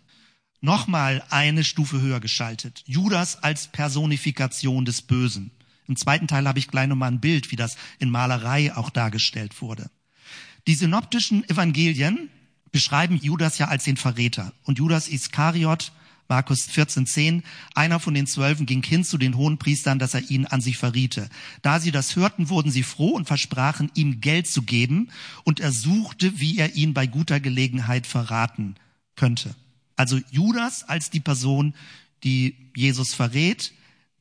Nochmal eine Stufe höher geschaltet. Judas als Personifikation des Bösen. Im zweiten Teil habe ich gleich nochmal ein Bild, wie das in Malerei auch dargestellt wurde. Die synoptischen Evangelien beschreiben Judas ja als den Verräter. Und Judas Iskariot Markus 14,10, einer von den Zwölfen ging hin zu den hohen Priestern, dass er ihn an sich verriete. Da sie das hörten, wurden sie froh und versprachen, ihm Geld zu geben, und er suchte, wie er ihn bei guter Gelegenheit verraten könnte. Also Judas als die Person, die Jesus verrät,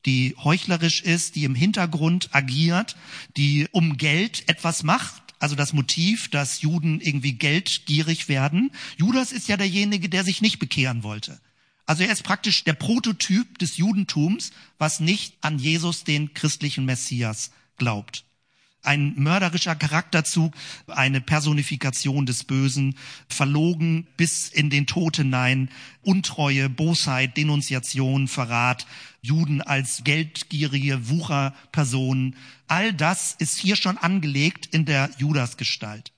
die heuchlerisch ist, die im Hintergrund agiert, die um Geld etwas macht, also das Motiv, dass Juden irgendwie geldgierig werden. Judas ist ja derjenige, der sich nicht bekehren wollte. Also er ist praktisch der Prototyp des Judentums, was nicht an Jesus, den christlichen Messias, glaubt. Ein mörderischer Charakterzug, eine Personifikation des Bösen, verlogen bis in den Tod hinein, Untreue, Bosheit, Denunziation, Verrat, Juden als geldgierige Wucherpersonen. All das ist hier schon angelegt in der Judasgestalt.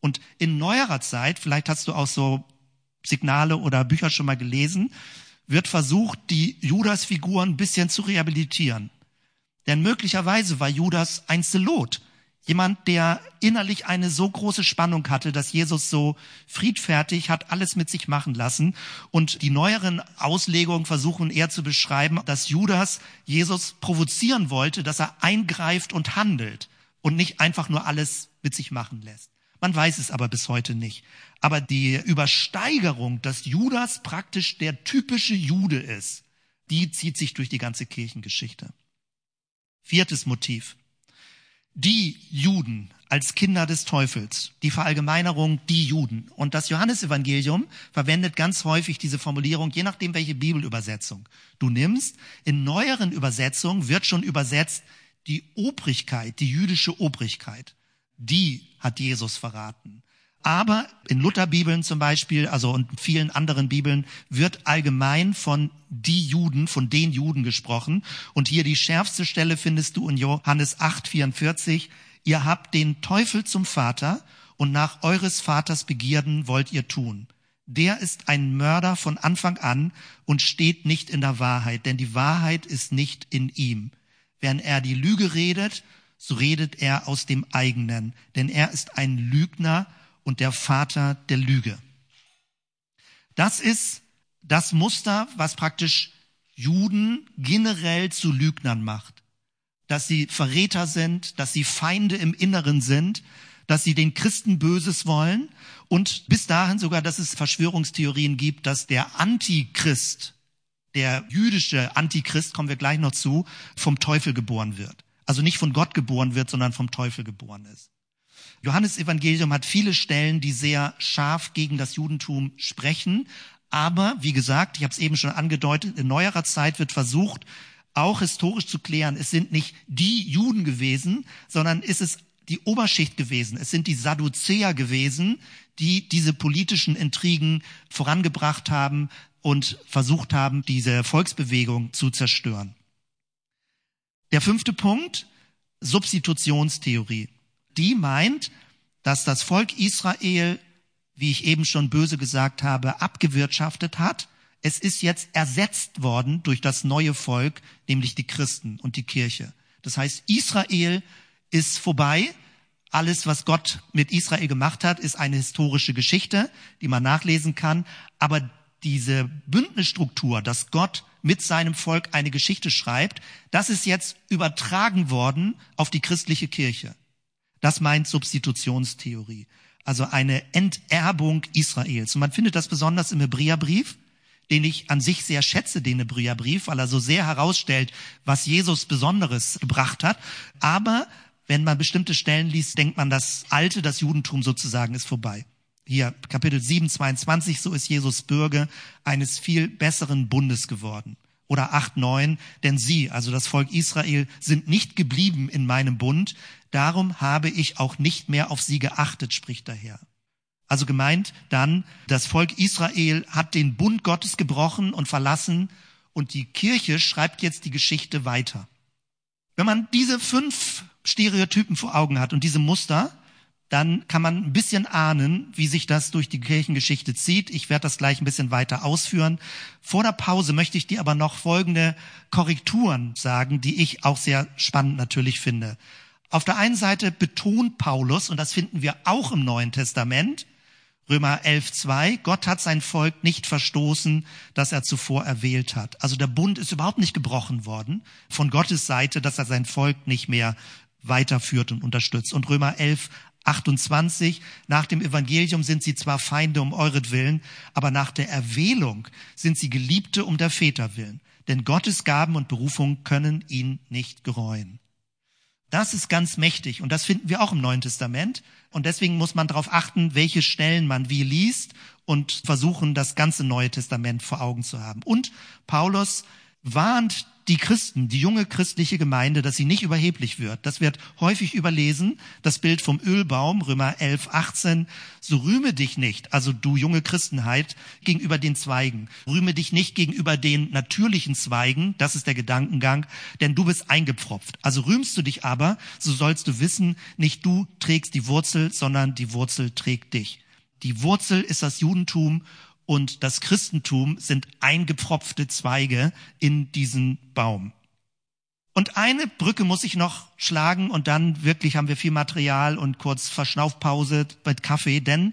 Und in neuerer Zeit, vielleicht hast du auch so Signale oder Bücher schon mal gelesen, wird versucht, die Judas-Figur ein bisschen zu rehabilitieren. Denn möglicherweise war Judas ein Zelot. Jemand, der innerlich eine so große Spannung hatte, dass Jesus so friedfertig hat alles mit sich machen lassen. Und die neueren Auslegungen versuchen eher zu beschreiben, dass Judas Jesus provozieren wollte, dass er eingreift und handelt und nicht einfach nur alles mit sich machen lässt. Man weiß es aber bis heute nicht. Aber die Übersteigerung, dass Judas praktisch der typische Jude ist, die zieht sich durch die ganze Kirchengeschichte. Viertes Motiv. Die Juden als Kinder des Teufels. Die Verallgemeinerung die Juden. Und das Johannesevangelium verwendet ganz häufig diese Formulierung, je nachdem welche Bibelübersetzung du nimmst. In neueren Übersetzungen wird schon übersetzt die Obrigkeit, die jüdische Obrigkeit die hat Jesus verraten. Aber in Lutherbibeln zum Beispiel, also und vielen anderen Bibeln, wird allgemein von die Juden, von den Juden gesprochen. Und hier die schärfste Stelle findest du in Johannes 8, 44. Ihr habt den Teufel zum Vater und nach eures Vaters Begierden wollt ihr tun. Der ist ein Mörder von Anfang an und steht nicht in der Wahrheit, denn die Wahrheit ist nicht in ihm. Wenn er die Lüge redet, so redet er aus dem eigenen, denn er ist ein Lügner und der Vater der Lüge. Das ist das Muster, was praktisch Juden generell zu Lügnern macht. Dass sie Verräter sind, dass sie Feinde im Inneren sind, dass sie den Christen Böses wollen und bis dahin sogar, dass es Verschwörungstheorien gibt, dass der Antichrist, der jüdische Antichrist, kommen wir gleich noch zu, vom Teufel geboren wird also nicht von Gott geboren wird, sondern vom Teufel geboren ist. Johannes Evangelium hat viele Stellen, die sehr scharf gegen das Judentum sprechen. Aber wie gesagt, ich habe es eben schon angedeutet, in neuerer Zeit wird versucht, auch historisch zu klären, es sind nicht die Juden gewesen, sondern ist es die Oberschicht gewesen. Es sind die Sadduzäer gewesen, die diese politischen Intrigen vorangebracht haben und versucht haben, diese Volksbewegung zu zerstören. Der fünfte Punkt, Substitutionstheorie. Die meint, dass das Volk Israel, wie ich eben schon böse gesagt habe, abgewirtschaftet hat. Es ist jetzt ersetzt worden durch das neue Volk, nämlich die Christen und die Kirche. Das heißt, Israel ist vorbei. Alles, was Gott mit Israel gemacht hat, ist eine historische Geschichte, die man nachlesen kann. Aber diese Bündnisstruktur, dass Gott mit seinem Volk eine Geschichte schreibt, das ist jetzt übertragen worden auf die christliche Kirche. Das meint Substitutionstheorie. Also eine Enterbung Israels. Und man findet das besonders im Hebräerbrief, den ich an sich sehr schätze, den Hebräerbrief, weil er so sehr herausstellt, was Jesus Besonderes gebracht hat. Aber wenn man bestimmte Stellen liest, denkt man, das Alte, das Judentum sozusagen ist vorbei. Hier Kapitel 7, 22, so ist Jesus Bürger eines viel besseren Bundes geworden. Oder 8, 9, denn sie, also das Volk Israel, sind nicht geblieben in meinem Bund, darum habe ich auch nicht mehr auf sie geachtet, spricht der Herr. Also gemeint dann, das Volk Israel hat den Bund Gottes gebrochen und verlassen und die Kirche schreibt jetzt die Geschichte weiter. Wenn man diese fünf Stereotypen vor Augen hat und diese Muster, dann kann man ein bisschen ahnen, wie sich das durch die Kirchengeschichte zieht. Ich werde das gleich ein bisschen weiter ausführen. Vor der Pause möchte ich dir aber noch folgende Korrekturen sagen, die ich auch sehr spannend natürlich finde. Auf der einen Seite betont Paulus, und das finden wir auch im Neuen Testament, Römer 11.2, Gott hat sein Volk nicht verstoßen, das er zuvor erwählt hat. Also der Bund ist überhaupt nicht gebrochen worden von Gottes Seite, dass er sein Volk nicht mehr weiterführt und unterstützt. Und Römer 11, 28, nach dem Evangelium sind sie zwar Feinde um euretwillen, aber nach der Erwählung sind sie Geliebte um der Väter willen. Denn Gottes Gaben und Berufung können ihn nicht gereuen. Das ist ganz mächtig und das finden wir auch im Neuen Testament. Und deswegen muss man darauf achten, welche Stellen man wie liest und versuchen, das ganze Neue Testament vor Augen zu haben. Und Paulus warnt die Christen, die junge christliche Gemeinde, dass sie nicht überheblich wird. Das wird häufig überlesen. Das Bild vom Ölbaum, Römer 11, 18. So rühme dich nicht, also du junge Christenheit, gegenüber den Zweigen. Rühme dich nicht gegenüber den natürlichen Zweigen. Das ist der Gedankengang, denn du bist eingepfropft. Also rühmst du dich aber, so sollst du wissen, nicht du trägst die Wurzel, sondern die Wurzel trägt dich. Die Wurzel ist das Judentum und das Christentum sind eingepfropfte Zweige in diesen Baum. Und eine Brücke muss ich noch schlagen und dann wirklich haben wir viel Material und kurz Verschnaufpause mit Kaffee, denn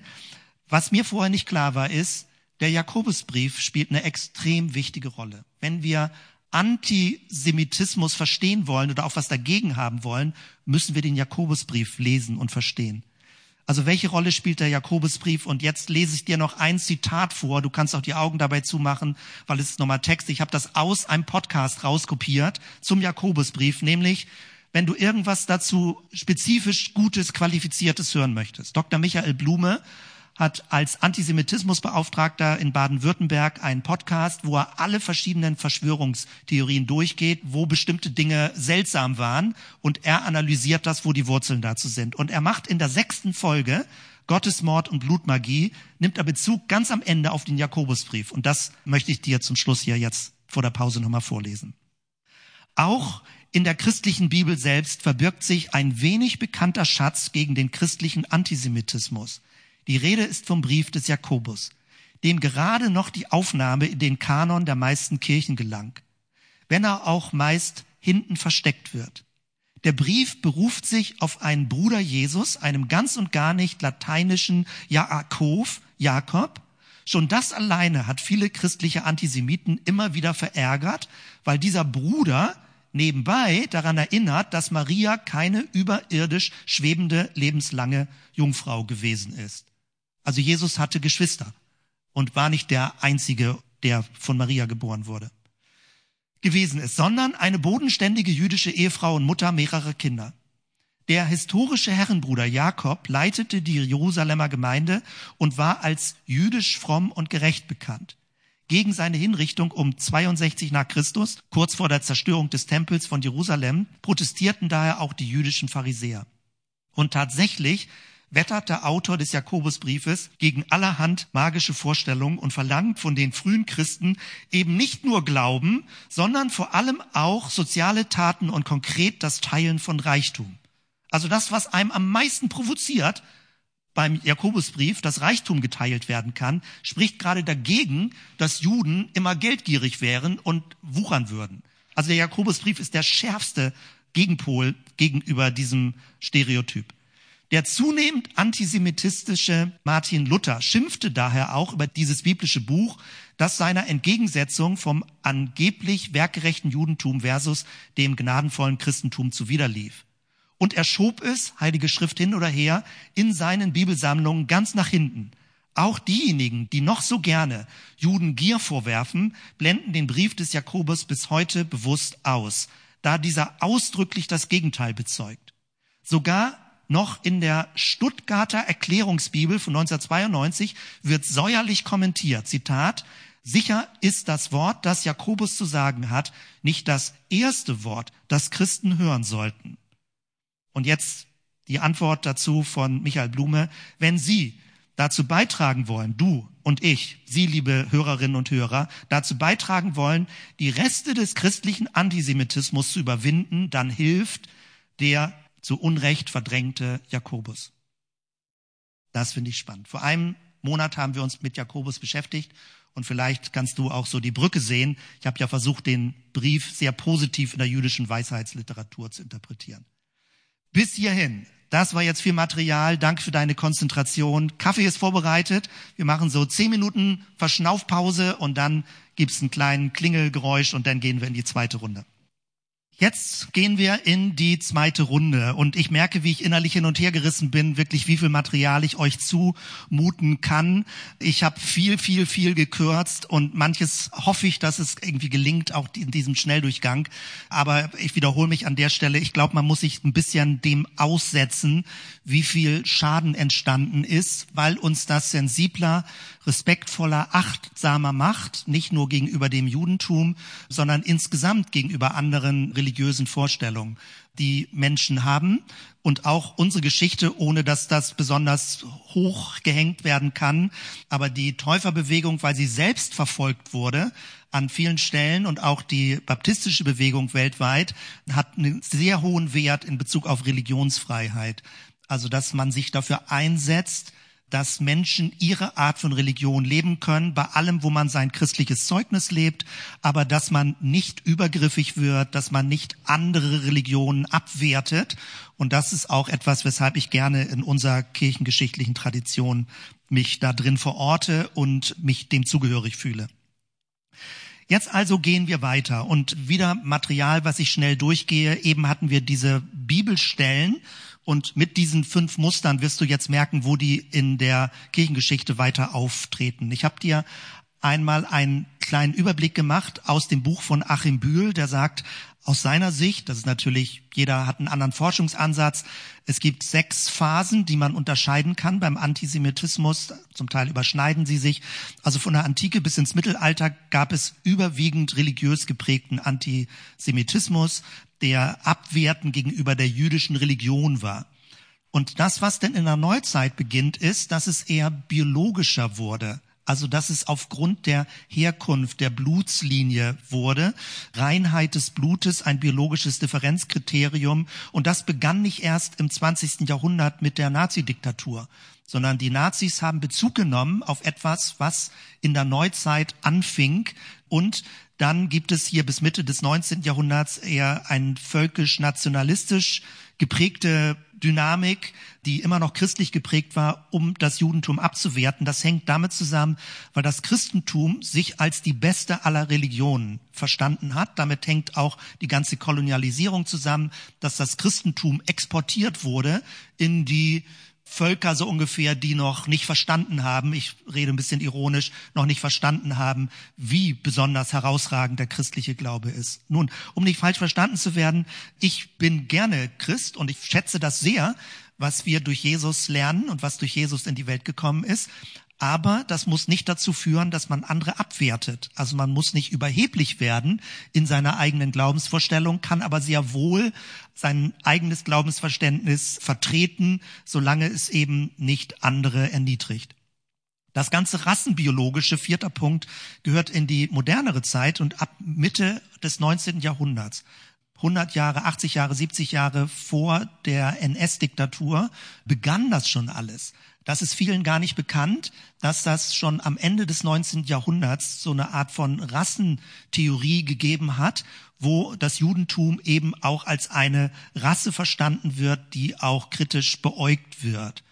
was mir vorher nicht klar war, ist, der Jakobusbrief spielt eine extrem wichtige Rolle. Wenn wir Antisemitismus verstehen wollen oder auch was dagegen haben wollen, müssen wir den Jakobusbrief lesen und verstehen. Also welche Rolle spielt der Jakobusbrief? Und jetzt lese ich dir noch ein Zitat vor. Du kannst auch die Augen dabei zumachen, weil es ist nochmal Text. Ich habe das aus einem Podcast rauskopiert zum Jakobusbrief, nämlich wenn du irgendwas dazu spezifisch Gutes, Qualifiziertes hören möchtest. Dr. Michael Blume hat als Antisemitismusbeauftragter in Baden-Württemberg einen Podcast, wo er alle verschiedenen Verschwörungstheorien durchgeht, wo bestimmte Dinge seltsam waren und er analysiert das, wo die Wurzeln dazu sind. Und er macht in der sechsten Folge Gottesmord und Blutmagie, nimmt er Bezug ganz am Ende auf den Jakobusbrief. Und das möchte ich dir zum Schluss hier jetzt vor der Pause nochmal vorlesen. Auch in der christlichen Bibel selbst verbirgt sich ein wenig bekannter Schatz gegen den christlichen Antisemitismus. Die Rede ist vom Brief des Jakobus, dem gerade noch die Aufnahme in den Kanon der meisten Kirchen gelang, wenn er auch meist hinten versteckt wird. Der Brief beruft sich auf einen Bruder Jesus, einem ganz und gar nicht lateinischen Jakob, Jakob. Schon das alleine hat viele christliche Antisemiten immer wieder verärgert, weil dieser Bruder nebenbei daran erinnert, dass Maria keine überirdisch schwebende lebenslange Jungfrau gewesen ist. Also Jesus hatte Geschwister und war nicht der einzige, der von Maria geboren wurde, gewesen ist, sondern eine bodenständige jüdische Ehefrau und Mutter mehrerer Kinder. Der historische Herrenbruder Jakob leitete die Jerusalemer Gemeinde und war als jüdisch fromm und gerecht bekannt. Gegen seine Hinrichtung um 62 nach Christus, kurz vor der Zerstörung des Tempels von Jerusalem, protestierten daher auch die jüdischen Pharisäer. Und tatsächlich wettert der Autor des Jakobusbriefes gegen allerhand magische Vorstellungen und verlangt von den frühen Christen eben nicht nur Glauben, sondern vor allem auch soziale Taten und konkret das Teilen von Reichtum. Also das, was einem am meisten provoziert beim Jakobusbrief, dass Reichtum geteilt werden kann, spricht gerade dagegen, dass Juden immer geldgierig wären und wuchern würden. Also der Jakobusbrief ist der schärfste Gegenpol gegenüber diesem Stereotyp. Der zunehmend antisemitistische Martin Luther schimpfte daher auch über dieses biblische Buch, das seiner Entgegensetzung vom angeblich werkgerechten Judentum versus dem gnadenvollen Christentum zuwiderlief. Und er schob es, Heilige Schrift hin oder her, in seinen Bibelsammlungen ganz nach hinten. Auch diejenigen, die noch so gerne Juden Gier vorwerfen, blenden den Brief des Jakobus bis heute bewusst aus, da dieser ausdrücklich das Gegenteil bezeugt. Sogar noch in der Stuttgarter Erklärungsbibel von 1992 wird säuerlich kommentiert. Zitat, sicher ist das Wort, das Jakobus zu sagen hat, nicht das erste Wort, das Christen hören sollten. Und jetzt die Antwort dazu von Michael Blume. Wenn Sie dazu beitragen wollen, du und ich, Sie, liebe Hörerinnen und Hörer, dazu beitragen wollen, die Reste des christlichen Antisemitismus zu überwinden, dann hilft der zu Unrecht verdrängte Jakobus. Das finde ich spannend. Vor einem Monat haben wir uns mit Jakobus beschäftigt und vielleicht kannst du auch so die Brücke sehen. Ich habe ja versucht, den Brief sehr positiv in der jüdischen Weisheitsliteratur zu interpretieren. Bis hierhin. Das war jetzt viel Material. Danke für deine Konzentration. Kaffee ist vorbereitet. Wir machen so zehn Minuten Verschnaufpause und dann gibt's einen kleinen Klingelgeräusch und dann gehen wir in die zweite Runde. Jetzt gehen wir in die zweite Runde und ich merke, wie ich innerlich hin und her gerissen bin, wirklich wie viel Material ich euch zumuten kann. Ich habe viel, viel, viel gekürzt und manches hoffe ich, dass es irgendwie gelingt, auch in diesem Schnelldurchgang. Aber ich wiederhole mich an der Stelle. Ich glaube, man muss sich ein bisschen dem aussetzen, wie viel Schaden entstanden ist, weil uns das sensibler, respektvoller, achtsamer macht, nicht nur gegenüber dem Judentum, sondern insgesamt gegenüber anderen religiösen Vorstellungen, die Menschen haben und auch unsere Geschichte, ohne dass das besonders hoch gehängt werden kann. Aber die Täuferbewegung, weil sie selbst verfolgt wurde, an vielen Stellen und auch die baptistische Bewegung weltweit hat einen sehr hohen Wert in Bezug auf Religionsfreiheit. Also, dass man sich dafür einsetzt, dass Menschen ihre Art von Religion leben können, bei allem, wo man sein christliches Zeugnis lebt, aber dass man nicht übergriffig wird, dass man nicht andere Religionen abwertet. Und das ist auch etwas, weshalb ich gerne in unserer kirchengeschichtlichen Tradition mich da drin verorte und mich dem zugehörig fühle. Jetzt also gehen wir weiter und wieder Material, was ich schnell durchgehe. Eben hatten wir diese Bibelstellen und mit diesen fünf Mustern wirst du jetzt merken, wo die in der Kirchengeschichte weiter auftreten. Ich habe dir einmal einen kleinen Überblick gemacht aus dem Buch von Achim Bühl, der sagt, aus seiner Sicht, das ist natürlich, jeder hat einen anderen Forschungsansatz, es gibt sechs Phasen, die man unterscheiden kann beim Antisemitismus. Zum Teil überschneiden sie sich. Also von der Antike bis ins Mittelalter gab es überwiegend religiös geprägten Antisemitismus, der abwertend gegenüber der jüdischen Religion war. Und das, was denn in der Neuzeit beginnt, ist, dass es eher biologischer wurde. Also, dass es aufgrund der Herkunft der Blutslinie wurde. Reinheit des Blutes, ein biologisches Differenzkriterium. Und das begann nicht erst im 20. Jahrhundert mit der Nazidiktatur, sondern die Nazis haben Bezug genommen auf etwas, was in der Neuzeit anfing und dann gibt es hier bis Mitte des 19. Jahrhunderts eher ein völkisch-nationalistisch geprägte Dynamik, die immer noch christlich geprägt war, um das Judentum abzuwerten. Das hängt damit zusammen, weil das Christentum sich als die beste aller Religionen verstanden hat. Damit hängt auch die ganze Kolonialisierung zusammen, dass das Christentum exportiert wurde in die Völker so ungefähr, die noch nicht verstanden haben, ich rede ein bisschen ironisch, noch nicht verstanden haben, wie besonders herausragend der christliche Glaube ist. Nun, um nicht falsch verstanden zu werden, ich bin gerne Christ und ich schätze das sehr, was wir durch Jesus lernen und was durch Jesus in die Welt gekommen ist. Aber das muss nicht dazu führen, dass man andere abwertet. Also man muss nicht überheblich werden in seiner eigenen Glaubensvorstellung, kann aber sehr wohl sein eigenes Glaubensverständnis vertreten, solange es eben nicht andere erniedrigt. Das ganze rassenbiologische, vierter Punkt, gehört in die modernere Zeit und ab Mitte des 19. Jahrhunderts. 100 Jahre, 80 Jahre, 70 Jahre vor der NS-Diktatur begann das schon alles. Das ist vielen gar nicht bekannt, dass das schon am Ende des 19. Jahrhunderts so eine Art von Rassentheorie gegeben hat, wo das Judentum eben auch als eine Rasse verstanden wird, die auch kritisch beäugt wird.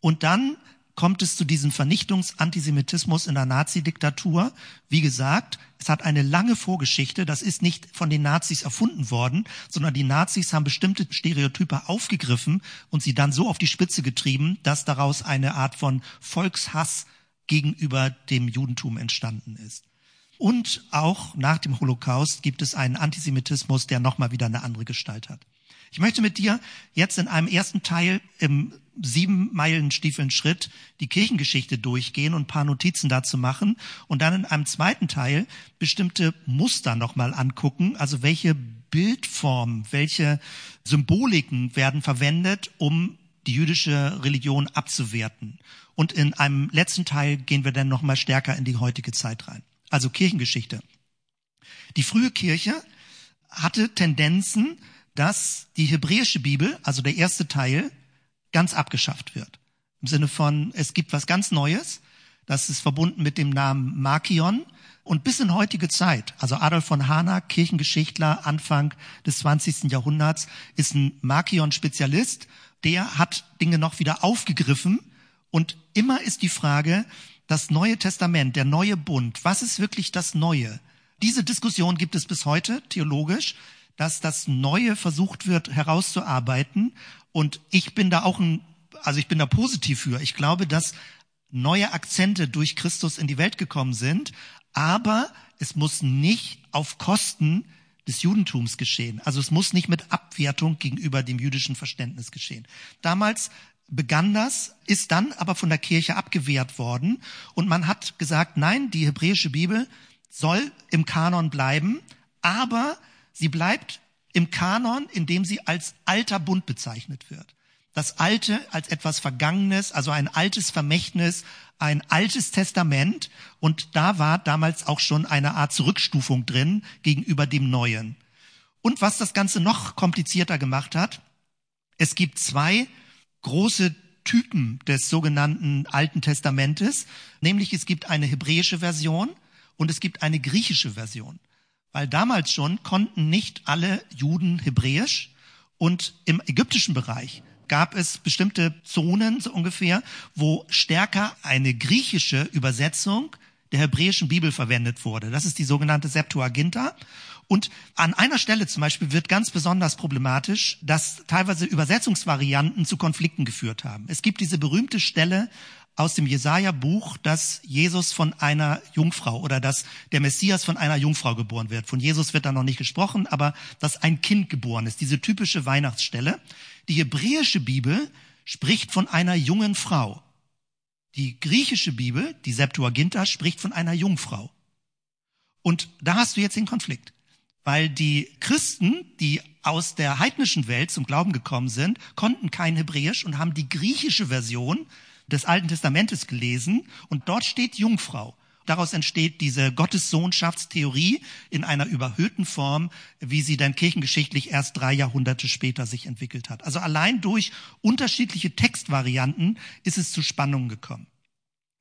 Und dann kommt es zu diesem Vernichtungsantisemitismus in der Nazi-Diktatur. Wie gesagt, es hat eine lange Vorgeschichte. Das ist nicht von den Nazis erfunden worden, sondern die Nazis haben bestimmte Stereotype aufgegriffen und sie dann so auf die Spitze getrieben, dass daraus eine Art von Volkshass gegenüber dem Judentum entstanden ist. Und auch nach dem Holocaust gibt es einen Antisemitismus, der nochmal wieder eine andere Gestalt hat. Ich möchte mit dir jetzt in einem ersten Teil im sieben Meilen Stiefeln Schritt die Kirchengeschichte durchgehen und ein paar Notizen dazu machen und dann in einem zweiten Teil bestimmte Muster nochmal angucken, also welche Bildformen, welche Symboliken werden verwendet, um die jüdische Religion abzuwerten. Und in einem letzten Teil gehen wir dann nochmal stärker in die heutige Zeit rein. Also Kirchengeschichte. Die frühe Kirche hatte Tendenzen, dass die hebräische Bibel, also der erste Teil, ganz abgeschafft wird. Im Sinne von, es gibt was ganz Neues. Das ist verbunden mit dem Namen Markion. Und bis in heutige Zeit, also Adolf von Hana, Kirchengeschichtler Anfang des 20. Jahrhunderts, ist ein Markion-Spezialist. Der hat Dinge noch wieder aufgegriffen. Und immer ist die Frage, das Neue Testament, der neue Bund, was ist wirklich das Neue? Diese Diskussion gibt es bis heute theologisch dass das Neue versucht wird herauszuarbeiten. Und ich bin da auch ein, also ich bin da positiv für. Ich glaube, dass neue Akzente durch Christus in die Welt gekommen sind, aber es muss nicht auf Kosten des Judentums geschehen. Also es muss nicht mit Abwertung gegenüber dem jüdischen Verständnis geschehen. Damals begann das, ist dann aber von der Kirche abgewehrt worden und man hat gesagt, nein, die hebräische Bibel soll im Kanon bleiben, aber Sie bleibt im Kanon, in dem sie als alter Bund bezeichnet wird. Das Alte als etwas Vergangenes, also ein altes Vermächtnis, ein altes Testament. Und da war damals auch schon eine Art Zurückstufung drin gegenüber dem Neuen. Und was das Ganze noch komplizierter gemacht hat, es gibt zwei große Typen des sogenannten Alten Testamentes, nämlich es gibt eine hebräische Version und es gibt eine griechische Version. Weil damals schon konnten nicht alle Juden Hebräisch und im ägyptischen Bereich gab es bestimmte Zonen so ungefähr, wo stärker eine griechische Übersetzung der hebräischen Bibel verwendet wurde. Das ist die sogenannte Septuaginta. Und an einer Stelle zum Beispiel wird ganz besonders problematisch, dass teilweise Übersetzungsvarianten zu Konflikten geführt haben. Es gibt diese berühmte Stelle aus dem Jesaja-Buch, dass Jesus von einer Jungfrau oder dass der Messias von einer Jungfrau geboren wird. Von Jesus wird da noch nicht gesprochen, aber dass ein Kind geboren ist. Diese typische Weihnachtsstelle. Die hebräische Bibel spricht von einer jungen Frau. Die griechische Bibel, die Septuaginta, spricht von einer Jungfrau. Und da hast du jetzt den Konflikt. Weil die Christen, die aus der heidnischen Welt zum Glauben gekommen sind, konnten kein Hebräisch und haben die griechische Version des Alten Testamentes gelesen und dort steht Jungfrau. Daraus entsteht diese Gottessohnschaftstheorie in einer überhöhten Form, wie sie dann kirchengeschichtlich erst drei Jahrhunderte später sich entwickelt hat. Also allein durch unterschiedliche Textvarianten ist es zu Spannungen gekommen.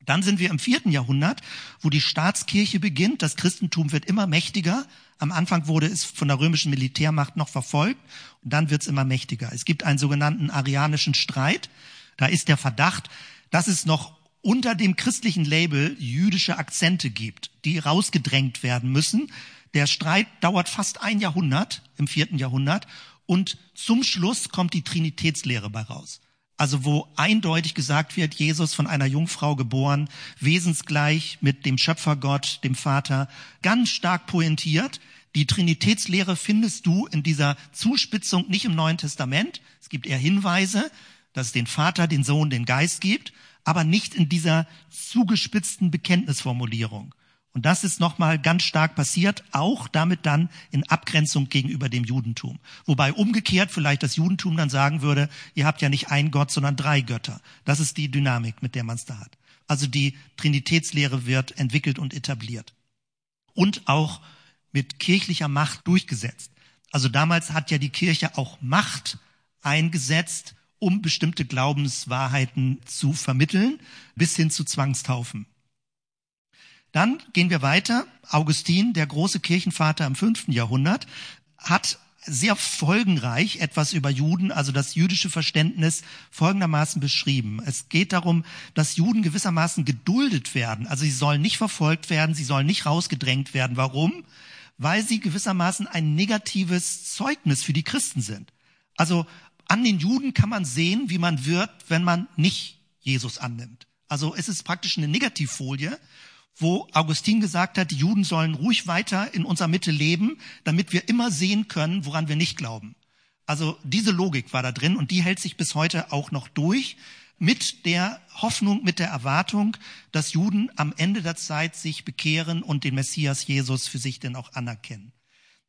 Dann sind wir im vierten Jahrhundert, wo die Staatskirche beginnt. Das Christentum wird immer mächtiger. Am Anfang wurde es von der römischen Militärmacht noch verfolgt und dann wird es immer mächtiger. Es gibt einen sogenannten arianischen Streit. Da ist der Verdacht, dass es noch unter dem christlichen Label jüdische Akzente gibt, die rausgedrängt werden müssen. Der Streit dauert fast ein Jahrhundert, im vierten Jahrhundert, und zum Schluss kommt die Trinitätslehre bei raus. Also wo eindeutig gesagt wird, Jesus von einer Jungfrau geboren, wesensgleich mit dem Schöpfergott, dem Vater, ganz stark pointiert. Die Trinitätslehre findest du in dieser Zuspitzung nicht im Neuen Testament. Es gibt eher Hinweise, dass es den Vater, den Sohn, den Geist gibt, aber nicht in dieser zugespitzten Bekenntnisformulierung. Und das ist nochmal ganz stark passiert, auch damit dann in Abgrenzung gegenüber dem Judentum. Wobei umgekehrt vielleicht das Judentum dann sagen würde, ihr habt ja nicht einen Gott, sondern drei Götter. Das ist die Dynamik, mit der man es da hat. Also die Trinitätslehre wird entwickelt und etabliert. Und auch mit kirchlicher Macht durchgesetzt. Also damals hat ja die Kirche auch Macht eingesetzt, um bestimmte Glaubenswahrheiten zu vermitteln, bis hin zu Zwangstaufen. Dann gehen wir weiter. Augustin, der große Kirchenvater im fünften Jahrhundert, hat sehr folgenreich etwas über Juden, also das jüdische Verständnis folgendermaßen beschrieben. Es geht darum, dass Juden gewissermaßen geduldet werden. Also sie sollen nicht verfolgt werden, sie sollen nicht rausgedrängt werden. Warum? Weil sie gewissermaßen ein negatives Zeugnis für die Christen sind. Also an den Juden kann man sehen, wie man wird, wenn man nicht Jesus annimmt. Also es ist praktisch eine Negativfolie, wo Augustin gesagt hat, die Juden sollen ruhig weiter in unserer Mitte leben, damit wir immer sehen können, woran wir nicht glauben. Also diese Logik war da drin und die hält sich bis heute auch noch durch mit der Hoffnung, mit der Erwartung, dass Juden am Ende der Zeit sich bekehren und den Messias Jesus für sich denn auch anerkennen.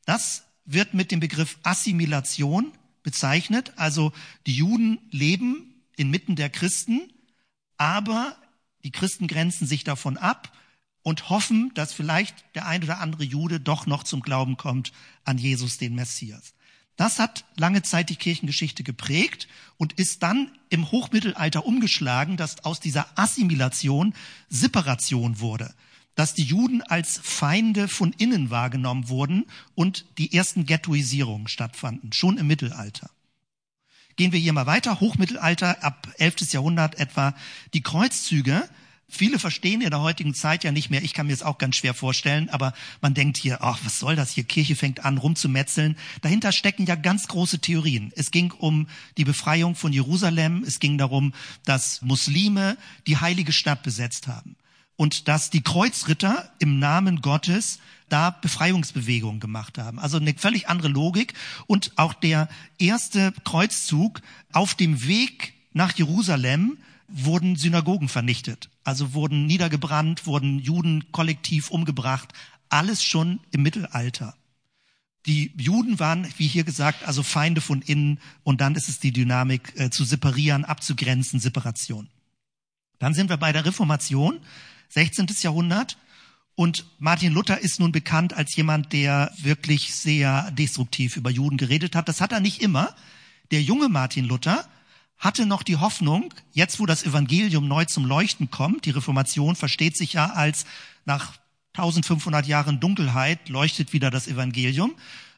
Das wird mit dem Begriff Assimilation bezeichnet. Also die Juden leben inmitten der Christen, aber die Christen grenzen sich davon ab und hoffen, dass vielleicht der ein oder andere Jude doch noch zum Glauben kommt an Jesus, den Messias. Das hat lange Zeit die Kirchengeschichte geprägt und ist dann im Hochmittelalter umgeschlagen, dass aus dieser Assimilation Separation wurde, dass die Juden als Feinde von innen wahrgenommen wurden und die ersten Ghettoisierungen stattfanden, schon im Mittelalter. Gehen wir hier mal weiter, Hochmittelalter ab 11. Jahrhundert etwa, die Kreuzzüge Viele verstehen in der heutigen Zeit ja nicht mehr, ich kann mir das auch ganz schwer vorstellen, aber man denkt hier, ach, was soll das hier? Kirche fängt an rumzumetzeln. Dahinter stecken ja ganz große Theorien. Es ging um die Befreiung von Jerusalem, es ging darum, dass Muslime die heilige Stadt besetzt haben und dass die Kreuzritter im Namen Gottes da Befreiungsbewegungen gemacht haben. Also eine völlig andere Logik und auch der erste Kreuzzug auf dem Weg nach Jerusalem wurden Synagogen vernichtet. Also wurden niedergebrannt, wurden Juden kollektiv umgebracht. Alles schon im Mittelalter. Die Juden waren, wie hier gesagt, also Feinde von innen und dann ist es die Dynamik äh, zu separieren, abzugrenzen, Separation. Dann sind wir bei der Reformation, 16. Jahrhundert. Und Martin Luther ist nun bekannt als jemand, der wirklich sehr destruktiv über Juden geredet hat. Das hat er nicht immer. Der junge Martin Luther hatte noch die Hoffnung, jetzt wo das Evangelium neu zum Leuchten kommt, die Reformation versteht sich ja als nach 1500 Jahren Dunkelheit leuchtet wieder das Evangelium.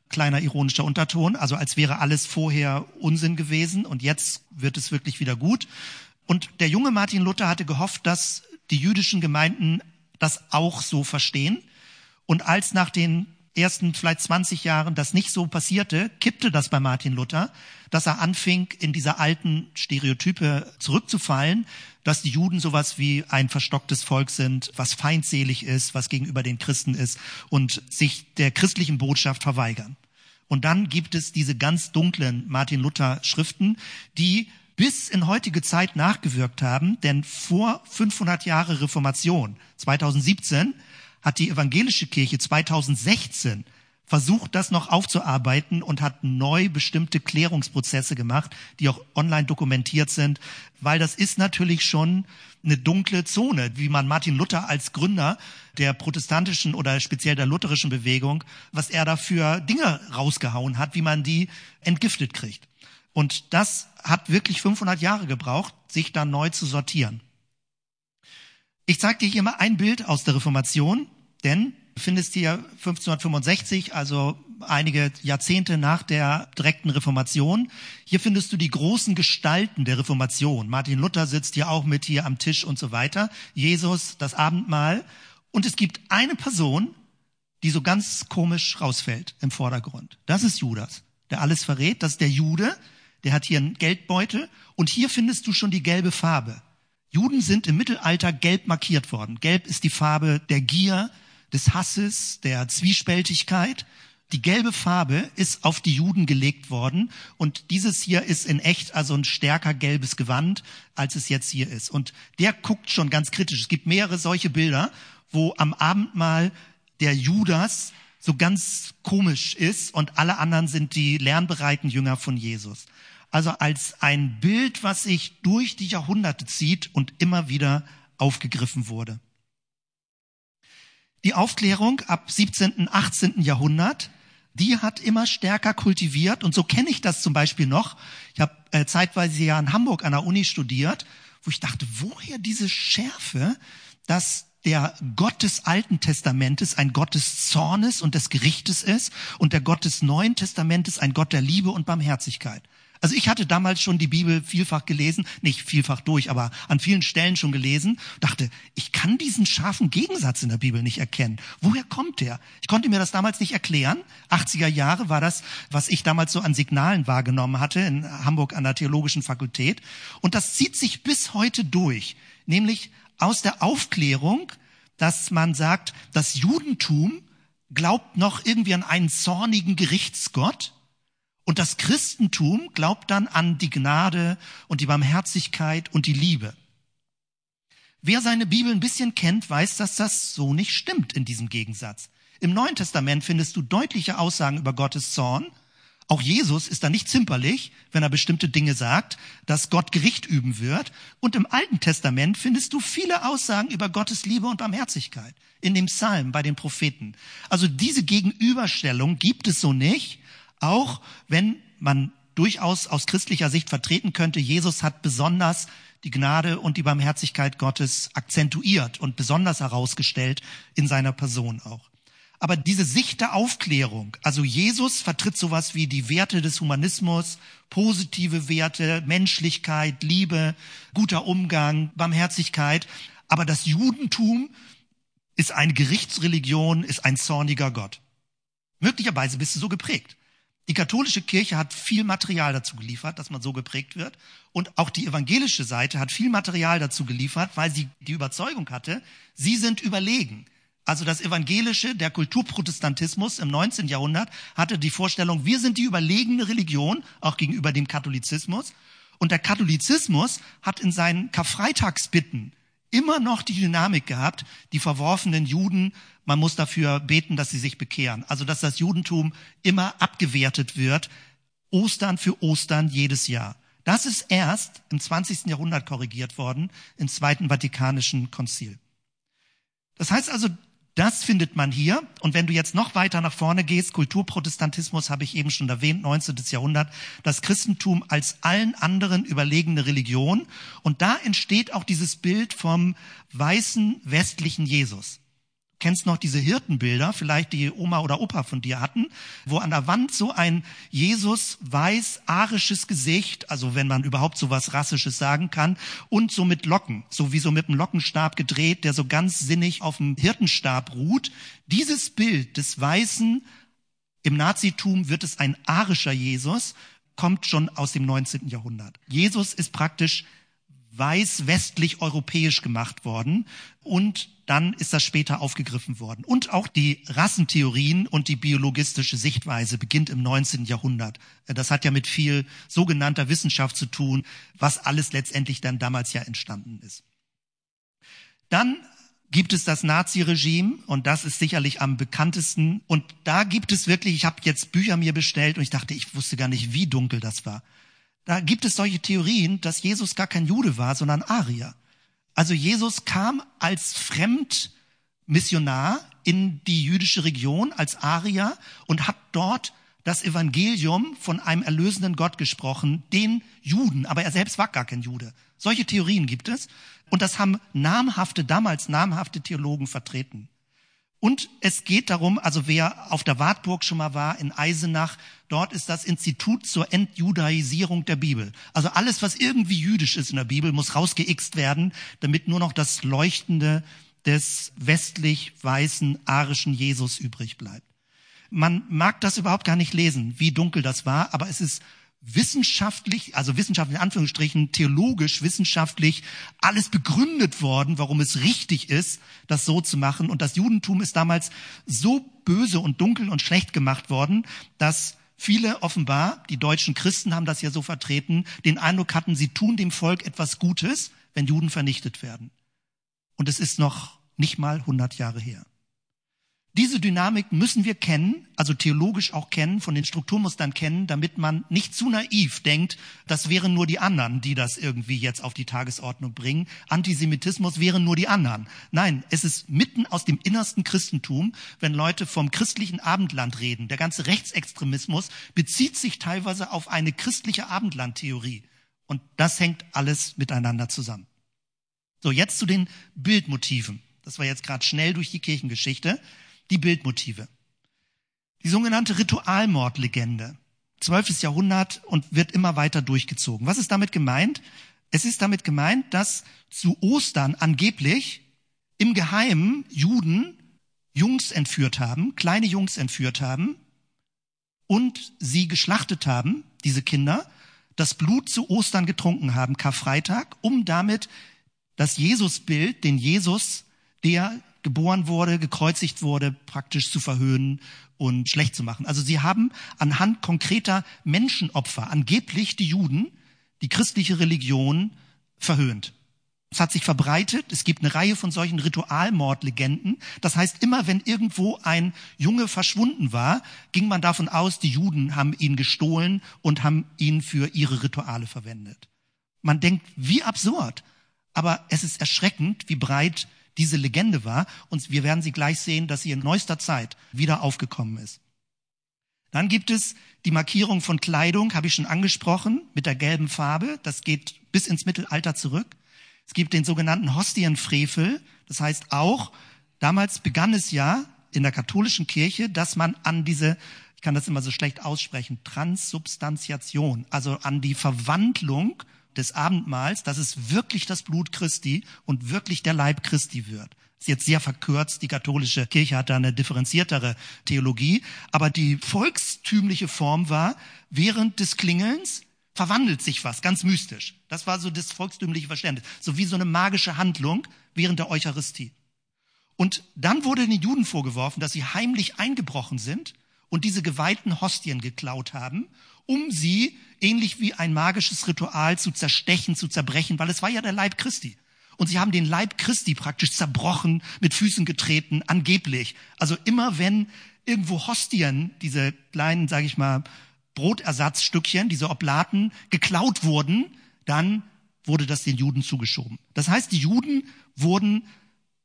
Kleiner ironischer Unterton, also als wäre alles vorher Unsinn gewesen und jetzt wird es wirklich wieder gut. Und der junge Martin Luther hatte gehofft, dass die jüdischen Gemeinden das auch so verstehen. Und als nach den ersten vielleicht 20 Jahren das nicht so passierte, kippte das bei Martin Luther, dass er anfing, in diese alten Stereotype zurückzufallen, dass die Juden sowas wie ein verstocktes Volk sind, was feindselig ist, was gegenüber den Christen ist und sich der christlichen Botschaft verweigern. Und dann gibt es diese ganz dunklen Martin Luther Schriften, die bis in heutige Zeit nachgewirkt haben, denn vor 500 Jahre Reformation, 2017, hat die evangelische Kirche 2016 versucht, das noch aufzuarbeiten und hat neu bestimmte Klärungsprozesse gemacht, die auch online dokumentiert sind, weil das ist natürlich schon eine dunkle Zone, wie man Martin Luther als Gründer der protestantischen oder speziell der lutherischen Bewegung, was er dafür Dinge rausgehauen hat, wie man die entgiftet kriegt. Und das hat wirklich 500 Jahre gebraucht, sich da neu zu sortieren. Ich zeige dir hier mal ein Bild aus der Reformation, denn du findest hier 1565, also einige Jahrzehnte nach der direkten Reformation. Hier findest du die großen Gestalten der Reformation. Martin Luther sitzt hier auch mit hier am Tisch und so weiter. Jesus, das Abendmahl. Und es gibt eine Person, die so ganz komisch rausfällt im Vordergrund. Das ist Judas, der alles verrät. Das ist der Jude, der hat hier einen Geldbeutel. Und hier findest du schon die gelbe Farbe. Juden sind im Mittelalter gelb markiert worden. Gelb ist die Farbe der Gier, des Hasses, der Zwiespältigkeit. Die gelbe Farbe ist auf die Juden gelegt worden und dieses hier ist in echt also ein stärker gelbes Gewand, als es jetzt hier ist. Und der guckt schon ganz kritisch. Es gibt mehrere solche Bilder, wo am Abendmahl der Judas so ganz komisch ist und alle anderen sind die lernbereiten Jünger von Jesus also als ein Bild, was sich durch die Jahrhunderte zieht und immer wieder aufgegriffen wurde. Die Aufklärung ab 17., 18. Jahrhundert, die hat immer stärker kultiviert und so kenne ich das zum Beispiel noch. Ich habe äh, zeitweise ja in Hamburg an der Uni studiert, wo ich dachte, woher diese Schärfe, dass der Gott des Alten Testamentes ein Gott des Zornes und des Gerichtes ist und der Gott des Neuen Testamentes ein Gott der Liebe und Barmherzigkeit. Also ich hatte damals schon die Bibel vielfach gelesen, nicht vielfach durch, aber an vielen Stellen schon gelesen, dachte, ich kann diesen scharfen Gegensatz in der Bibel nicht erkennen. Woher kommt der? Ich konnte mir das damals nicht erklären. 80er Jahre war das, was ich damals so an Signalen wahrgenommen hatte in Hamburg an der Theologischen Fakultät. Und das zieht sich bis heute durch, nämlich aus der Aufklärung, dass man sagt, das Judentum glaubt noch irgendwie an einen zornigen Gerichtsgott und das Christentum glaubt dann an die Gnade und die Barmherzigkeit und die Liebe. Wer seine Bibel ein bisschen kennt, weiß, dass das so nicht stimmt in diesem Gegensatz. Im Neuen Testament findest du deutliche Aussagen über Gottes Zorn, Auch Jesus ist da nicht zimperlich, wenn er bestimmte Dinge sagt, dass Gott Gericht üben wird. Und im Alten Testament findest du viele Aussagen über Gottes Liebe und Barmherzigkeit. In dem Psalm, bei den Propheten. Also diese Gegenüberstellung gibt es so nicht. Auch wenn man durchaus aus christlicher Sicht vertreten könnte, Jesus hat besonders die Gnade und die Barmherzigkeit Gottes akzentuiert und besonders herausgestellt in seiner Person auch. Aber diese Sicht der Aufklärung, also Jesus vertritt sowas wie die Werte des Humanismus, positive Werte, Menschlichkeit, Liebe, guter Umgang, Barmherzigkeit. Aber das Judentum ist eine Gerichtsreligion, ist ein zorniger Gott. Möglicherweise bist du so geprägt. Die katholische Kirche hat viel Material dazu geliefert, dass man so geprägt wird. Und auch die evangelische Seite hat viel Material dazu geliefert, weil sie die Überzeugung hatte, sie sind überlegen. Also das Evangelische, der Kulturprotestantismus im 19. Jahrhundert hatte die Vorstellung, wir sind die überlegene Religion, auch gegenüber dem Katholizismus. Und der Katholizismus hat in seinen Karfreitagsbitten immer noch die Dynamik gehabt, die verworfenen Juden, man muss dafür beten, dass sie sich bekehren. Also dass das Judentum immer abgewertet wird, Ostern für Ostern jedes Jahr. Das ist erst im 20. Jahrhundert korrigiert worden, im Zweiten Vatikanischen Konzil. Das heißt also, das findet man hier. Und wenn du jetzt noch weiter nach vorne gehst, Kulturprotestantismus habe ich eben schon erwähnt, 19. Jahrhundert, das Christentum als allen anderen überlegene Religion. Und da entsteht auch dieses Bild vom weißen westlichen Jesus kennst noch diese Hirtenbilder, vielleicht die Oma oder Opa von dir hatten, wo an der Wand so ein Jesus weiß arisches Gesicht, also wenn man überhaupt so was rassisches sagen kann, und so mit Locken, so wie so mit einem Lockenstab gedreht, der so ganz sinnig auf dem Hirtenstab ruht. Dieses Bild des weißen im Nazitum wird es ein arischer Jesus, kommt schon aus dem 19. Jahrhundert. Jesus ist praktisch weiß-westlich europäisch gemacht worden und dann ist das später aufgegriffen worden. Und auch die Rassentheorien und die biologistische Sichtweise beginnt im 19. Jahrhundert. Das hat ja mit viel sogenannter Wissenschaft zu tun, was alles letztendlich dann damals ja entstanden ist. Dann gibt es das Nazi-Regime und das ist sicherlich am bekanntesten. Und da gibt es wirklich, ich habe jetzt Bücher mir bestellt und ich dachte, ich wusste gar nicht, wie dunkel das war. Da gibt es solche Theorien, dass Jesus gar kein Jude war, sondern Arier. Also Jesus kam als Fremdmissionar in die jüdische Region, als Arier und hat dort das Evangelium von einem erlösenden Gott gesprochen, den Juden, aber er selbst war gar kein Jude. Solche Theorien gibt es und das haben namhafte, damals namhafte Theologen vertreten. Und es geht darum, also wer auf der Wartburg schon mal war, in Eisenach, dort ist das Institut zur Entjudaisierung der Bibel. Also alles, was irgendwie jüdisch ist in der Bibel, muss rausgeixt werden, damit nur noch das Leuchtende des westlich weißen arischen Jesus übrig bleibt. Man mag das überhaupt gar nicht lesen, wie dunkel das war, aber es ist wissenschaftlich, also wissenschaftlich in Anführungsstrichen, theologisch, wissenschaftlich alles begründet worden, warum es richtig ist, das so zu machen. Und das Judentum ist damals so böse und dunkel und schlecht gemacht worden, dass viele offenbar, die deutschen Christen haben das ja so vertreten, den Eindruck hatten, sie tun dem Volk etwas Gutes, wenn Juden vernichtet werden. Und es ist noch nicht mal 100 Jahre her. Diese Dynamik müssen wir kennen, also theologisch auch kennen, von den Strukturmustern kennen, damit man nicht zu naiv denkt, das wären nur die anderen, die das irgendwie jetzt auf die Tagesordnung bringen. Antisemitismus wären nur die anderen. Nein, es ist mitten aus dem innersten Christentum, wenn Leute vom christlichen Abendland reden. Der ganze Rechtsextremismus bezieht sich teilweise auf eine christliche Abendlandtheorie. Und das hängt alles miteinander zusammen. So, jetzt zu den Bildmotiven. Das war jetzt gerade schnell durch die Kirchengeschichte die Bildmotive. Die sogenannte Ritualmordlegende. 12. Jahrhundert und wird immer weiter durchgezogen. Was ist damit gemeint? Es ist damit gemeint, dass zu Ostern angeblich im Geheimen Juden Jungs entführt haben, kleine Jungs entführt haben und sie geschlachtet haben, diese Kinder, das Blut zu Ostern getrunken haben, Karfreitag, um damit das Jesusbild, den Jesus, der geboren wurde, gekreuzigt wurde, praktisch zu verhöhnen und schlecht zu machen. Also sie haben anhand konkreter Menschenopfer angeblich die Juden, die christliche Religion verhöhnt. Es hat sich verbreitet. Es gibt eine Reihe von solchen Ritualmordlegenden. Das heißt, immer wenn irgendwo ein Junge verschwunden war, ging man davon aus, die Juden haben ihn gestohlen und haben ihn für ihre Rituale verwendet. Man denkt, wie absurd. Aber es ist erschreckend, wie breit diese Legende war. Und wir werden sie gleich sehen, dass sie in neuester Zeit wieder aufgekommen ist. Dann gibt es die Markierung von Kleidung, habe ich schon angesprochen, mit der gelben Farbe. Das geht bis ins Mittelalter zurück. Es gibt den sogenannten Hostienfrevel. Das heißt auch, damals begann es ja in der katholischen Kirche, dass man an diese, ich kann das immer so schlecht aussprechen, Transsubstantiation, also an die Verwandlung des Abendmahls, dass es wirklich das Blut Christi und wirklich der Leib Christi wird. Ist jetzt sehr verkürzt. Die katholische Kirche hat da eine differenziertere Theologie. Aber die volkstümliche Form war, während des Klingelns verwandelt sich was, ganz mystisch. Das war so das volkstümliche Verständnis. So wie so eine magische Handlung während der Eucharistie. Und dann wurde den Juden vorgeworfen, dass sie heimlich eingebrochen sind und diese geweihten Hostien geklaut haben, um sie ähnlich wie ein magisches Ritual zu zerstechen, zu zerbrechen, weil es war ja der Leib Christi. Und sie haben den Leib Christi praktisch zerbrochen, mit Füßen getreten, angeblich. Also immer wenn irgendwo Hostien, diese kleinen, sage ich mal, Brotersatzstückchen, diese Oblaten, geklaut wurden, dann wurde das den Juden zugeschoben. Das heißt, die Juden wurden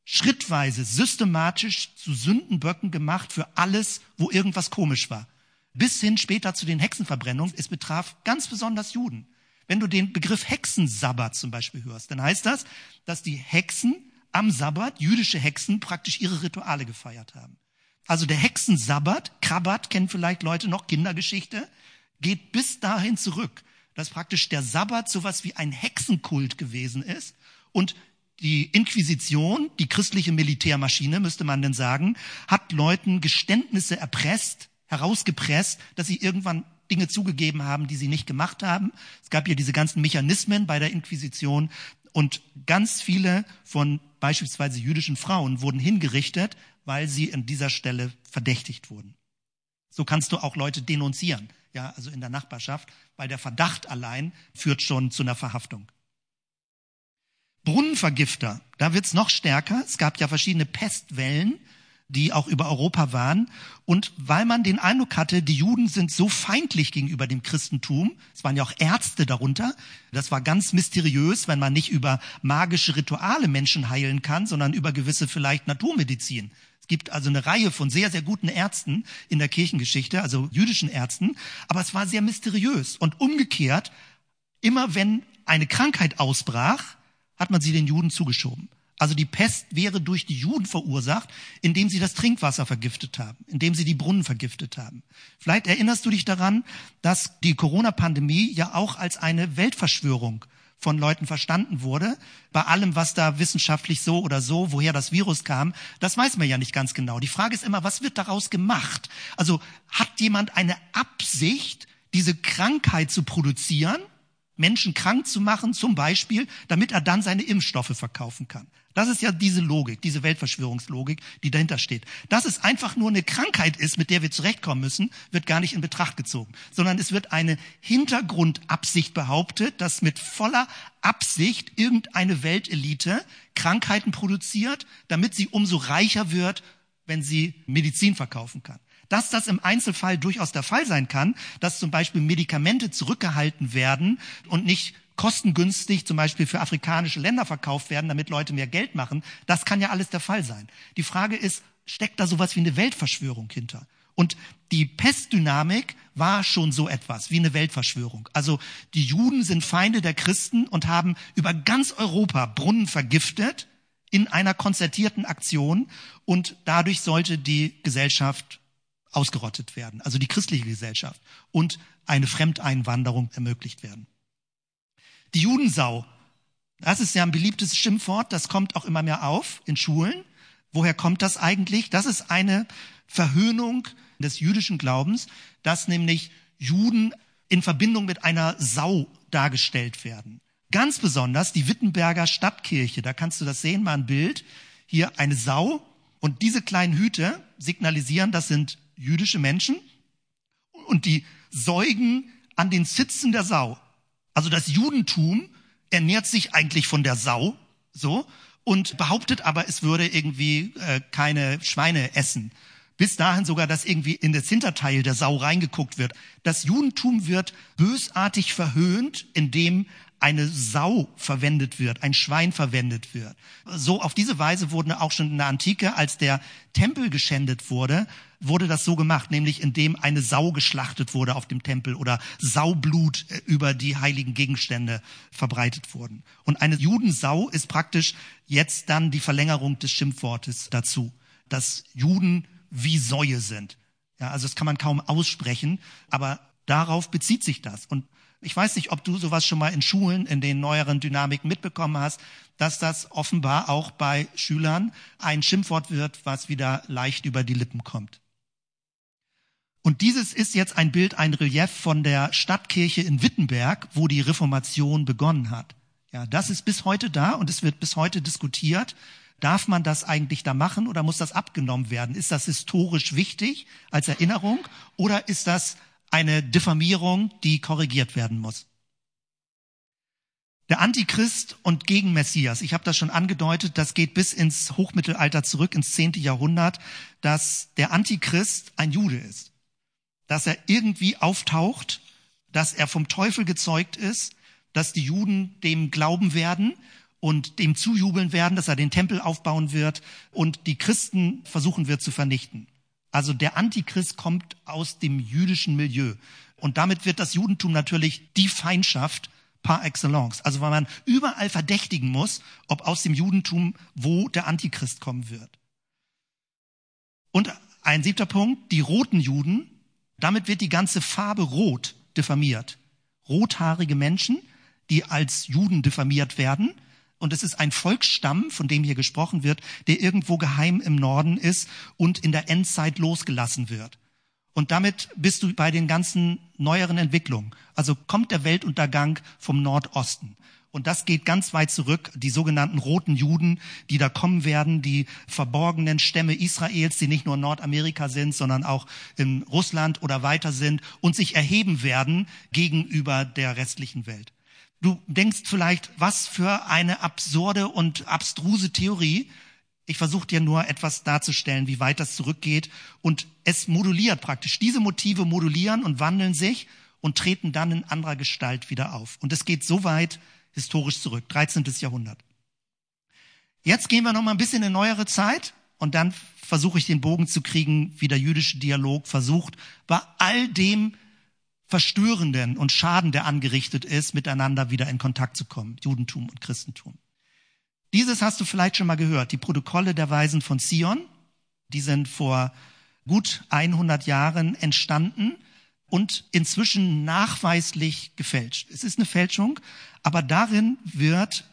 schrittweise, systematisch zu Sündenböcken gemacht für alles, wo irgendwas komisch war. Bis hin später zu den Hexenverbrennungen. Es betraf ganz besonders Juden. Wenn du den Begriff Hexensabbat zum Beispiel hörst, dann heißt das, dass die Hexen am Sabbat, jüdische Hexen, praktisch ihre Rituale gefeiert haben. Also der Hexensabbat, Krabbat kennen vielleicht Leute noch, Kindergeschichte, geht bis dahin zurück, dass praktisch der Sabbat sowas wie ein Hexenkult gewesen ist und die Inquisition, die christliche Militärmaschine, müsste man denn sagen, hat Leuten Geständnisse erpresst, herausgepresst, dass sie irgendwann Dinge zugegeben haben, die sie nicht gemacht haben. Es gab ja diese ganzen Mechanismen bei der Inquisition und ganz viele von beispielsweise jüdischen Frauen wurden hingerichtet, weil sie an dieser Stelle verdächtigt wurden. So kannst du auch Leute denunzieren, ja, also in der Nachbarschaft, weil der Verdacht allein führt schon zu einer Verhaftung. Brunnenvergifter, da wird's noch stärker. Es gab ja verschiedene Pestwellen, die auch über Europa waren. Und weil man den Eindruck hatte, die Juden sind so feindlich gegenüber dem Christentum, es waren ja auch Ärzte darunter, das war ganz mysteriös, wenn man nicht über magische Rituale Menschen heilen kann, sondern über gewisse vielleicht Naturmedizin. Es gibt also eine Reihe von sehr, sehr guten Ärzten in der Kirchengeschichte, also jüdischen Ärzten, aber es war sehr mysteriös. Und umgekehrt, immer wenn eine Krankheit ausbrach, hat man sie den Juden zugeschoben. Also die Pest wäre durch die Juden verursacht, indem sie das Trinkwasser vergiftet haben, indem sie die Brunnen vergiftet haben. Vielleicht erinnerst du dich daran, dass die Corona-Pandemie ja auch als eine Weltverschwörung von Leuten verstanden wurde. Bei allem, was da wissenschaftlich so oder so, woher das Virus kam, das weiß man ja nicht ganz genau. Die Frage ist immer, was wird daraus gemacht? Also hat jemand eine Absicht, diese Krankheit zu produzieren? Menschen krank zu machen, zum Beispiel, damit er dann seine Impfstoffe verkaufen kann. Das ist ja diese Logik, diese Weltverschwörungslogik, die dahinter steht. Dass es einfach nur eine Krankheit ist, mit der wir zurechtkommen müssen, wird gar nicht in Betracht gezogen, sondern es wird eine Hintergrundabsicht behauptet, dass mit voller Absicht irgendeine Weltelite Krankheiten produziert, damit sie umso reicher wird, wenn sie Medizin verkaufen kann. Dass das im Einzelfall durchaus der Fall sein kann, dass zum Beispiel Medikamente zurückgehalten werden und nicht kostengünstig zum Beispiel für afrikanische Länder verkauft werden, damit Leute mehr Geld machen, das kann ja alles der Fall sein. Die Frage ist, steckt da sowas wie eine Weltverschwörung hinter? Und die Pestdynamik war schon so etwas wie eine Weltverschwörung. Also die Juden sind Feinde der Christen und haben über ganz Europa Brunnen vergiftet in einer konzertierten Aktion und dadurch sollte die Gesellschaft ausgerottet werden, also die christliche Gesellschaft und eine Fremdeinwanderung ermöglicht werden. Die Judensau, das ist ja ein beliebtes Schimpfwort, das kommt auch immer mehr auf in Schulen. Woher kommt das eigentlich? Das ist eine Verhöhnung des jüdischen Glaubens, dass nämlich Juden in Verbindung mit einer Sau dargestellt werden. Ganz besonders die Wittenberger Stadtkirche, da kannst du das sehen, mal ein Bild. Hier eine Sau und diese kleinen Hüte signalisieren, das sind jüdische Menschen und die säugen an den Sitzen der Sau. Also das Judentum ernährt sich eigentlich von der Sau so, und behauptet aber, es würde irgendwie äh, keine Schweine essen. Bis dahin sogar, dass irgendwie in das Hinterteil der Sau reingeguckt wird. Das Judentum wird bösartig verhöhnt, indem eine Sau verwendet wird, ein Schwein verwendet wird. So auf diese Weise wurden auch schon in der Antike, als der Tempel geschändet wurde, wurde das so gemacht, nämlich indem eine Sau geschlachtet wurde auf dem Tempel oder Saublut äh, über die heiligen Gegenstände verbreitet wurden. Und eine Judensau ist praktisch jetzt dann die Verlängerung des Schimpfwortes dazu, dass Juden wie Säue sind. Ja, also das kann man kaum aussprechen, aber darauf bezieht sich das. Und ich weiß nicht, ob du sowas schon mal in Schulen in den neueren Dynamiken mitbekommen hast, dass das offenbar auch bei Schülern ein Schimpfwort wird, was wieder leicht über die Lippen kommt. Und dieses ist jetzt ein Bild, ein Relief von der Stadtkirche in Wittenberg, wo die Reformation begonnen hat. Ja, das ist bis heute da und es wird bis heute diskutiert. Darf man das eigentlich da machen oder muss das abgenommen werden? Ist das historisch wichtig als Erinnerung oder ist das eine Diffamierung, die korrigiert werden muss? Der Antichrist und Gegenmessias, ich habe das schon angedeutet, das geht bis ins Hochmittelalter zurück, ins zehnte Jahrhundert, dass der Antichrist ein Jude ist dass er irgendwie auftaucht, dass er vom Teufel gezeugt ist, dass die Juden dem glauben werden und dem zujubeln werden, dass er den Tempel aufbauen wird und die Christen versuchen wird zu vernichten. Also der Antichrist kommt aus dem jüdischen Milieu. Und damit wird das Judentum natürlich die Feindschaft par excellence. Also weil man überall verdächtigen muss, ob aus dem Judentum wo der Antichrist kommen wird. Und ein siebter Punkt, die roten Juden, damit wird die ganze Farbe rot diffamiert. Rothaarige Menschen, die als Juden diffamiert werden. Und es ist ein Volksstamm, von dem hier gesprochen wird, der irgendwo geheim im Norden ist und in der Endzeit losgelassen wird. Und damit bist du bei den ganzen neueren Entwicklungen. Also kommt der Weltuntergang vom Nordosten. Und das geht ganz weit zurück, die sogenannten roten Juden, die da kommen werden, die verborgenen Stämme Israels, die nicht nur in Nordamerika sind, sondern auch in Russland oder weiter sind und sich erheben werden gegenüber der restlichen Welt. Du denkst vielleicht, was für eine absurde und abstruse Theorie. Ich versuche dir nur etwas darzustellen, wie weit das zurückgeht. Und es moduliert praktisch. Diese Motive modulieren und wandeln sich und treten dann in anderer Gestalt wieder auf. Und es geht so weit, historisch zurück, 13. Jahrhundert. Jetzt gehen wir noch mal ein bisschen in neuere Zeit und dann versuche ich den Bogen zu kriegen, wie der jüdische Dialog versucht, bei all dem Verstörenden und Schaden, der angerichtet ist, miteinander wieder in Kontakt zu kommen, Judentum und Christentum. Dieses hast du vielleicht schon mal gehört, die Protokolle der Weisen von Zion, die sind vor gut 100 Jahren entstanden und inzwischen nachweislich gefälscht. Es ist eine Fälschung, aber darin wird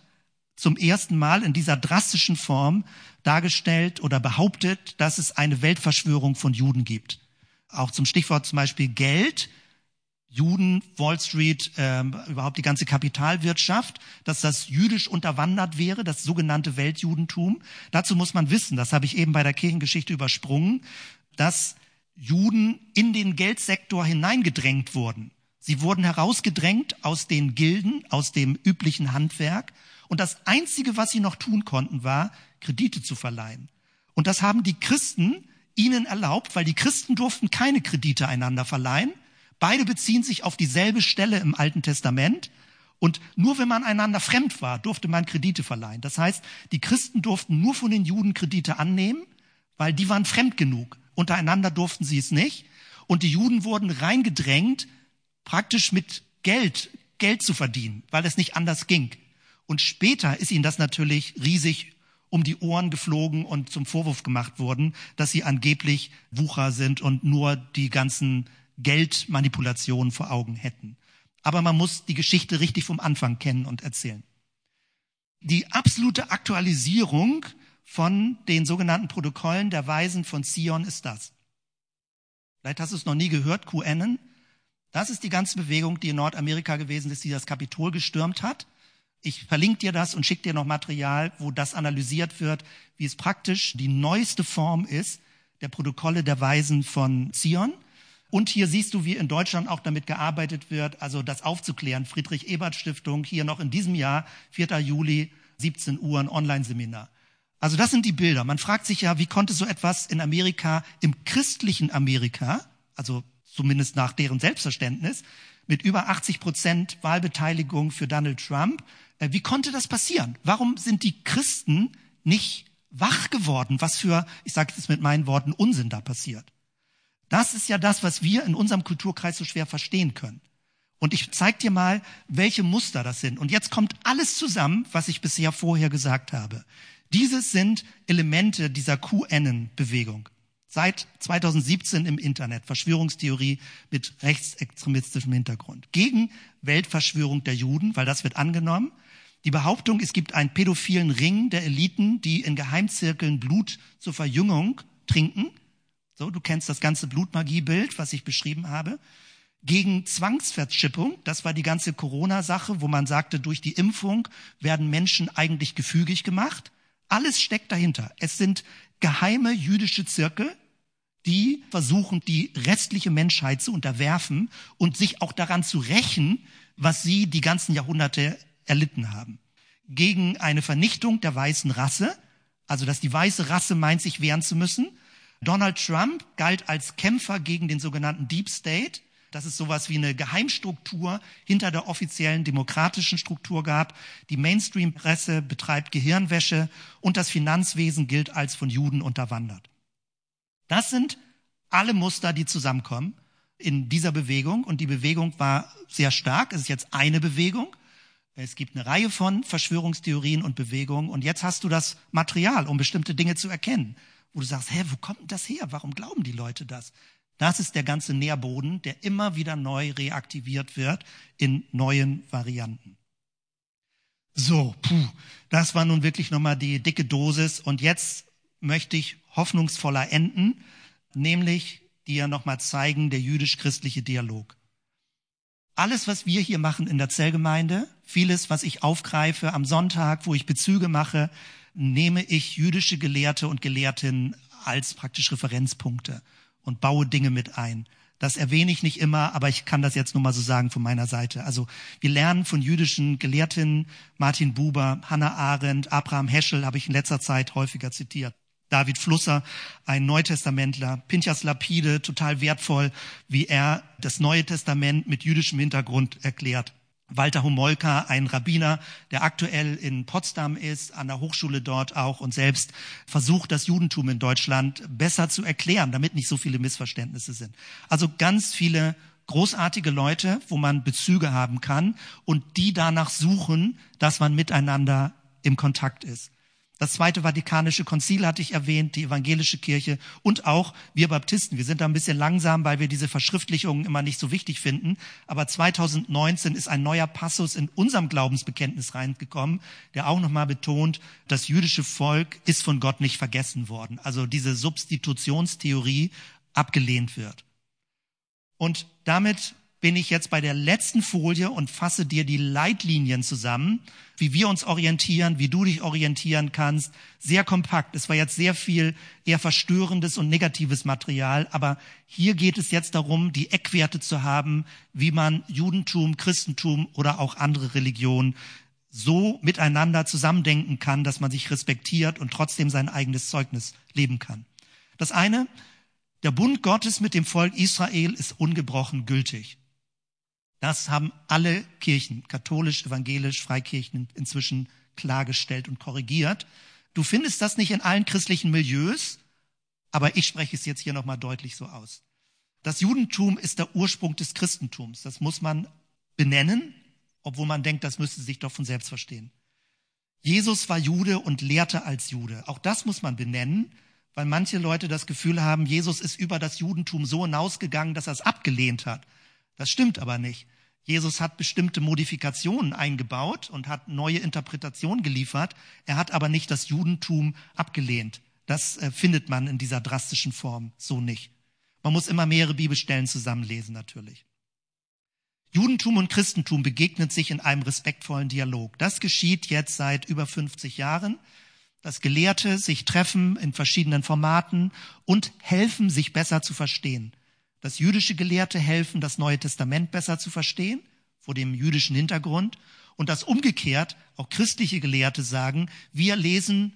zum ersten Mal in dieser drastischen Form dargestellt oder behauptet, dass es eine Weltverschwörung von Juden gibt. Auch zum Stichwort zum Beispiel Geld, Juden, Wall Street, äh, überhaupt die ganze Kapitalwirtschaft, dass das jüdisch unterwandert wäre, das sogenannte Weltjudentum. Dazu muss man wissen, das habe ich eben bei der Kirchengeschichte übersprungen, dass Juden in den Geldsektor hineingedrängt wurden. Sie wurden herausgedrängt aus den Gilden, aus dem üblichen Handwerk. Und das Einzige, was sie noch tun konnten, war, Kredite zu verleihen. Und das haben die Christen ihnen erlaubt, weil die Christen durften keine Kredite einander verleihen. Beide beziehen sich auf dieselbe Stelle im Alten Testament. Und nur wenn man einander fremd war, durfte man Kredite verleihen. Das heißt, die Christen durften nur von den Juden Kredite annehmen, weil die waren fremd genug. Untereinander durften sie es nicht. Und die Juden wurden reingedrängt, praktisch mit Geld, Geld zu verdienen, weil es nicht anders ging. Und später ist ihnen das natürlich riesig um die Ohren geflogen und zum Vorwurf gemacht worden, dass sie angeblich Wucher sind und nur die ganzen Geldmanipulationen vor Augen hätten. Aber man muss die Geschichte richtig vom Anfang kennen und erzählen. Die absolute Aktualisierung von den sogenannten Protokollen der Weisen von Zion ist das. Vielleicht hast du es noch nie gehört, QAnon. Das ist die ganze Bewegung, die in Nordamerika gewesen ist, die das Kapitol gestürmt hat. Ich verlinke dir das und schicke dir noch Material, wo das analysiert wird, wie es praktisch die neueste Form ist der Protokolle der Weisen von Zion. Und hier siehst du, wie in Deutschland auch damit gearbeitet wird, also das aufzuklären. Friedrich Ebert Stiftung hier noch in diesem Jahr, 4. Juli 17 Uhr ein Online-Seminar. Also das sind die Bilder. Man fragt sich ja, wie konnte so etwas in Amerika, im christlichen Amerika, also zumindest nach deren Selbstverständnis, mit über 80 Prozent Wahlbeteiligung für Donald Trump, äh, wie konnte das passieren? Warum sind die Christen nicht wach geworden? Was für, ich sage es mit meinen Worten, Unsinn da passiert? Das ist ja das, was wir in unserem Kulturkreis so schwer verstehen können. Und ich zeige dir mal, welche Muster das sind. Und jetzt kommt alles zusammen, was ich bisher vorher gesagt habe. Dieses sind Elemente dieser QAnon-Bewegung. Seit 2017 im Internet. Verschwörungstheorie mit rechtsextremistischem Hintergrund. Gegen Weltverschwörung der Juden, weil das wird angenommen. Die Behauptung, es gibt einen pädophilen Ring der Eliten, die in Geheimzirkeln Blut zur Verjüngung trinken. So, du kennst das ganze Blutmagiebild, was ich beschrieben habe gegen Zwangsverschippung. Das war die ganze Corona-Sache, wo man sagte, durch die Impfung werden Menschen eigentlich gefügig gemacht. Alles steckt dahinter. Es sind geheime jüdische Zirkel, die versuchen, die restliche Menschheit zu unterwerfen und sich auch daran zu rächen, was sie die ganzen Jahrhunderte erlitten haben. Gegen eine Vernichtung der weißen Rasse, also dass die weiße Rasse meint, sich wehren zu müssen. Donald Trump galt als Kämpfer gegen den sogenannten Deep State dass es sowas wie eine Geheimstruktur hinter der offiziellen demokratischen Struktur gab. Die Mainstream-Presse betreibt Gehirnwäsche und das Finanzwesen gilt als von Juden unterwandert. Das sind alle Muster, die zusammenkommen in dieser Bewegung. Und die Bewegung war sehr stark. Es ist jetzt eine Bewegung. Es gibt eine Reihe von Verschwörungstheorien und Bewegungen. Und jetzt hast du das Material, um bestimmte Dinge zu erkennen. Wo du sagst, hä, wo kommt das her? Warum glauben die Leute das? Das ist der ganze Nährboden, der immer wieder neu reaktiviert wird in neuen Varianten. So, puh, das war nun wirklich nochmal die dicke Dosis. Und jetzt möchte ich hoffnungsvoller enden, nämlich dir nochmal zeigen, der jüdisch-christliche Dialog. Alles, was wir hier machen in der Zellgemeinde, vieles, was ich aufgreife am Sonntag, wo ich Bezüge mache, nehme ich jüdische Gelehrte und Gelehrtinnen als praktisch Referenzpunkte und baue Dinge mit ein. Das erwähne ich nicht immer, aber ich kann das jetzt nur mal so sagen von meiner Seite. Also wir lernen von jüdischen Gelehrtinnen, Martin Buber, Hannah Arendt, Abraham Heschel habe ich in letzter Zeit häufiger zitiert. David Flusser, ein Neutestamentler, Pinchas Lapide, total wertvoll, wie er das Neue Testament mit jüdischem Hintergrund erklärt. Walter Homolka, ein Rabbiner, der aktuell in Potsdam ist, an der Hochschule dort auch und selbst versucht, das Judentum in Deutschland besser zu erklären, damit nicht so viele Missverständnisse sind. Also ganz viele großartige Leute, wo man Bezüge haben kann und die danach suchen, dass man miteinander im Kontakt ist. Das Zweite Vatikanische Konzil hatte ich erwähnt, die evangelische Kirche und auch wir Baptisten. Wir sind da ein bisschen langsam, weil wir diese Verschriftlichungen immer nicht so wichtig finden. Aber 2019 ist ein neuer Passus in unserem Glaubensbekenntnis reingekommen, der auch nochmal betont, das jüdische Volk ist von Gott nicht vergessen worden. Also diese Substitutionstheorie abgelehnt wird. Und damit bin ich jetzt bei der letzten Folie und fasse dir die Leitlinien zusammen, wie wir uns orientieren, wie du dich orientieren kannst. Sehr kompakt. Es war jetzt sehr viel eher verstörendes und negatives Material, aber hier geht es jetzt darum, die Eckwerte zu haben, wie man Judentum, Christentum oder auch andere Religionen so miteinander zusammendenken kann, dass man sich respektiert und trotzdem sein eigenes Zeugnis leben kann. Das eine, der Bund Gottes mit dem Volk Israel ist ungebrochen gültig. Das haben alle Kirchen, katholisch, evangelisch, Freikirchen, inzwischen klargestellt und korrigiert. Du findest das nicht in allen christlichen Milieus, aber ich spreche es jetzt hier nochmal deutlich so aus. Das Judentum ist der Ursprung des Christentums. Das muss man benennen, obwohl man denkt, das müsste sich doch von selbst verstehen. Jesus war Jude und lehrte als Jude. Auch das muss man benennen, weil manche Leute das Gefühl haben, Jesus ist über das Judentum so hinausgegangen, dass er es abgelehnt hat. Das stimmt aber nicht. Jesus hat bestimmte Modifikationen eingebaut und hat neue Interpretationen geliefert. Er hat aber nicht das Judentum abgelehnt. Das äh, findet man in dieser drastischen Form so nicht. Man muss immer mehrere Bibelstellen zusammenlesen natürlich. Judentum und Christentum begegnet sich in einem respektvollen Dialog. Das geschieht jetzt seit über 50 Jahren, dass Gelehrte sich treffen in verschiedenen Formaten und helfen, sich besser zu verstehen dass jüdische Gelehrte helfen, das Neue Testament besser zu verstehen, vor dem jüdischen Hintergrund und das umgekehrt auch christliche Gelehrte sagen, wir lesen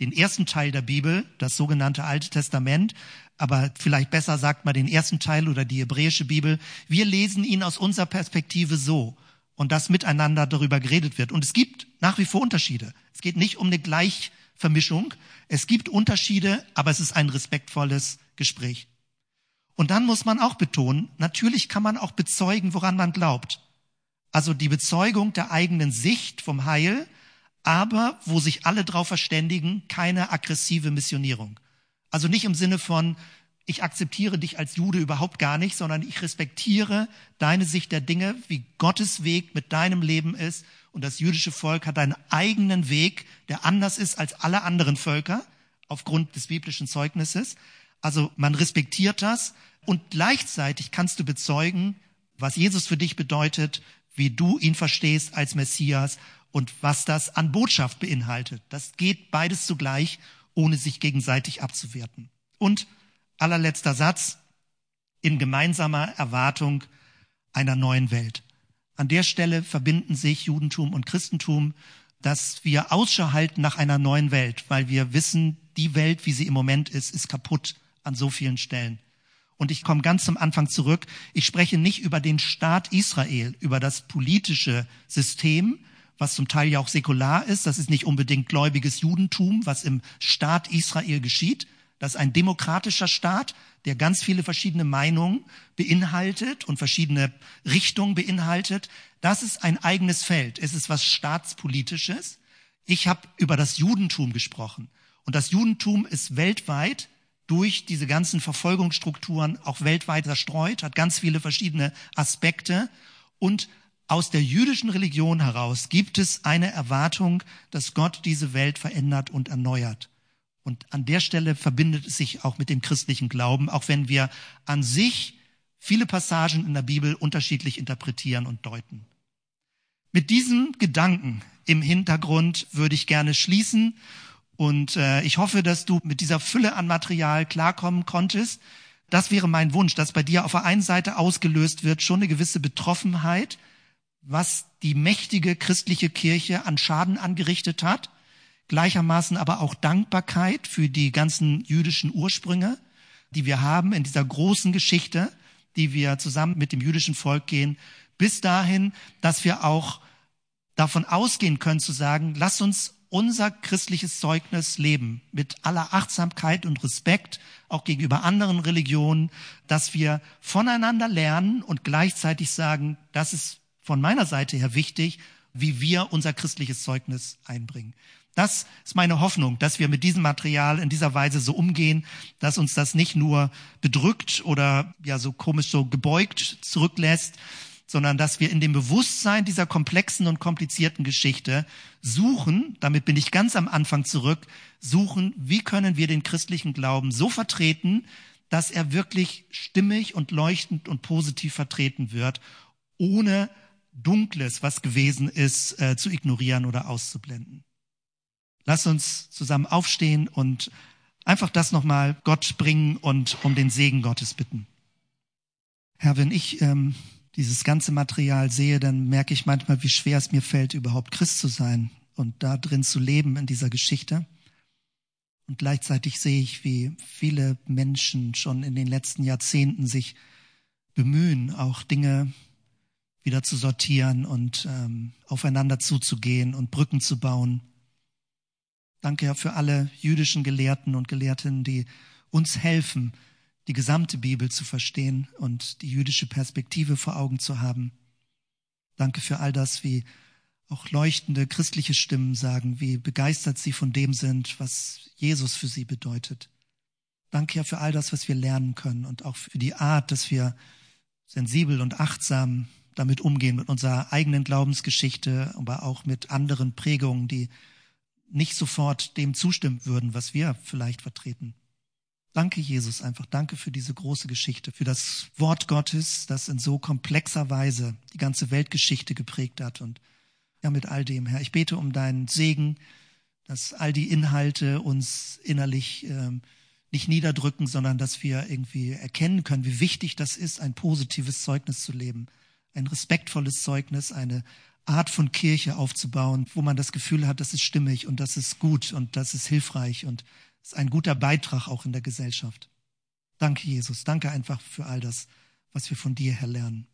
den ersten Teil der Bibel, das sogenannte Alte Testament, aber vielleicht besser sagt man den ersten Teil oder die hebräische Bibel. Wir lesen ihn aus unserer Perspektive so und dass miteinander darüber geredet wird. Und es gibt nach wie vor Unterschiede. Es geht nicht um eine Gleichvermischung. Es gibt Unterschiede, aber es ist ein respektvolles Gespräch. Und dann muss man auch betonen, natürlich kann man auch bezeugen, woran man glaubt. Also die Bezeugung der eigenen Sicht vom Heil, aber wo sich alle darauf verständigen, keine aggressive Missionierung. Also nicht im Sinne von, ich akzeptiere dich als Jude überhaupt gar nicht, sondern ich respektiere deine Sicht der Dinge, wie Gottes Weg mit deinem Leben ist. Und das jüdische Volk hat einen eigenen Weg, der anders ist als alle anderen Völker, aufgrund des biblischen Zeugnisses. Also man respektiert das und gleichzeitig kannst du bezeugen, was Jesus für dich bedeutet, wie du ihn verstehst als Messias und was das an Botschaft beinhaltet. Das geht beides zugleich, ohne sich gegenseitig abzuwerten. Und allerletzter Satz, in gemeinsamer Erwartung einer neuen Welt. An der Stelle verbinden sich Judentum und Christentum, dass wir Ausschau halten nach einer neuen Welt, weil wir wissen, die Welt, wie sie im Moment ist, ist kaputt an so vielen Stellen. Und ich komme ganz zum Anfang zurück. Ich spreche nicht über den Staat Israel, über das politische System, was zum Teil ja auch säkular ist. Das ist nicht unbedingt gläubiges Judentum, was im Staat Israel geschieht. Das ist ein demokratischer Staat, der ganz viele verschiedene Meinungen beinhaltet und verschiedene Richtungen beinhaltet. Das ist ein eigenes Feld. Es ist was staatspolitisches. Ich habe über das Judentum gesprochen. Und das Judentum ist weltweit durch diese ganzen Verfolgungsstrukturen auch weltweit zerstreut, hat ganz viele verschiedene Aspekte. Und aus der jüdischen Religion heraus gibt es eine Erwartung, dass Gott diese Welt verändert und erneuert. Und an der Stelle verbindet es sich auch mit dem christlichen Glauben, auch wenn wir an sich viele Passagen in der Bibel unterschiedlich interpretieren und deuten. Mit diesem Gedanken im Hintergrund würde ich gerne schließen und äh, ich hoffe, dass du mit dieser Fülle an Material klarkommen konntest. Das wäre mein Wunsch, dass bei dir auf der einen Seite ausgelöst wird schon eine gewisse Betroffenheit, was die mächtige christliche Kirche an Schaden angerichtet hat, gleichermaßen aber auch Dankbarkeit für die ganzen jüdischen Ursprünge, die wir haben in dieser großen Geschichte, die wir zusammen mit dem jüdischen Volk gehen, bis dahin, dass wir auch davon ausgehen können zu sagen, lass uns unser christliches Zeugnis leben mit aller Achtsamkeit und Respekt auch gegenüber anderen Religionen, dass wir voneinander lernen und gleichzeitig sagen, das ist von meiner Seite her wichtig, wie wir unser christliches Zeugnis einbringen. Das ist meine Hoffnung, dass wir mit diesem Material in dieser Weise so umgehen, dass uns das nicht nur bedrückt oder ja so komisch so gebeugt zurücklässt, sondern dass wir in dem Bewusstsein dieser komplexen und komplizierten Geschichte suchen, damit bin ich ganz am Anfang zurück, suchen, wie können wir den christlichen Glauben so vertreten, dass er wirklich stimmig und leuchtend und positiv vertreten wird, ohne Dunkles, was gewesen ist, äh, zu ignorieren oder auszublenden. Lass uns zusammen aufstehen und einfach das nochmal Gott bringen und um den Segen Gottes bitten. Herr, wenn ich ähm, dieses ganze Material sehe, dann merke ich manchmal, wie schwer es mir fällt, überhaupt Christ zu sein und da drin zu leben in dieser Geschichte. Und gleichzeitig sehe ich, wie viele Menschen schon in den letzten Jahrzehnten sich bemühen, auch Dinge wieder zu sortieren und ähm, aufeinander zuzugehen und Brücken zu bauen. Danke ja für alle jüdischen Gelehrten und Gelehrtinnen, die uns helfen, die gesamte Bibel zu verstehen und die jüdische Perspektive vor Augen zu haben. Danke für all das, wie auch leuchtende christliche Stimmen sagen, wie begeistert sie von dem sind, was Jesus für sie bedeutet. Danke ja für all das, was wir lernen können und auch für die Art, dass wir sensibel und achtsam damit umgehen, mit unserer eigenen Glaubensgeschichte, aber auch mit anderen Prägungen, die nicht sofort dem zustimmen würden, was wir vielleicht vertreten. Danke, Jesus, einfach danke für diese große Geschichte, für das Wort Gottes, das in so komplexer Weise die ganze Weltgeschichte geprägt hat. Und ja, mit all dem, Herr, ich bete um deinen Segen, dass all die Inhalte uns innerlich ähm, nicht niederdrücken, sondern dass wir irgendwie erkennen können, wie wichtig das ist, ein positives Zeugnis zu leben ein respektvolles Zeugnis, eine Art von Kirche aufzubauen, wo man das Gefühl hat, das ist stimmig und das ist gut und das ist hilfreich und ist ein guter Beitrag auch in der Gesellschaft. Danke, Jesus. Danke einfach für all das, was wir von dir her lernen.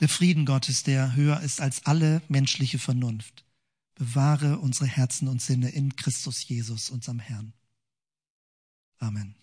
Der Frieden Gottes, der höher ist als alle menschliche Vernunft, bewahre unsere Herzen und Sinne in Christus Jesus, unserem Herrn. Amen.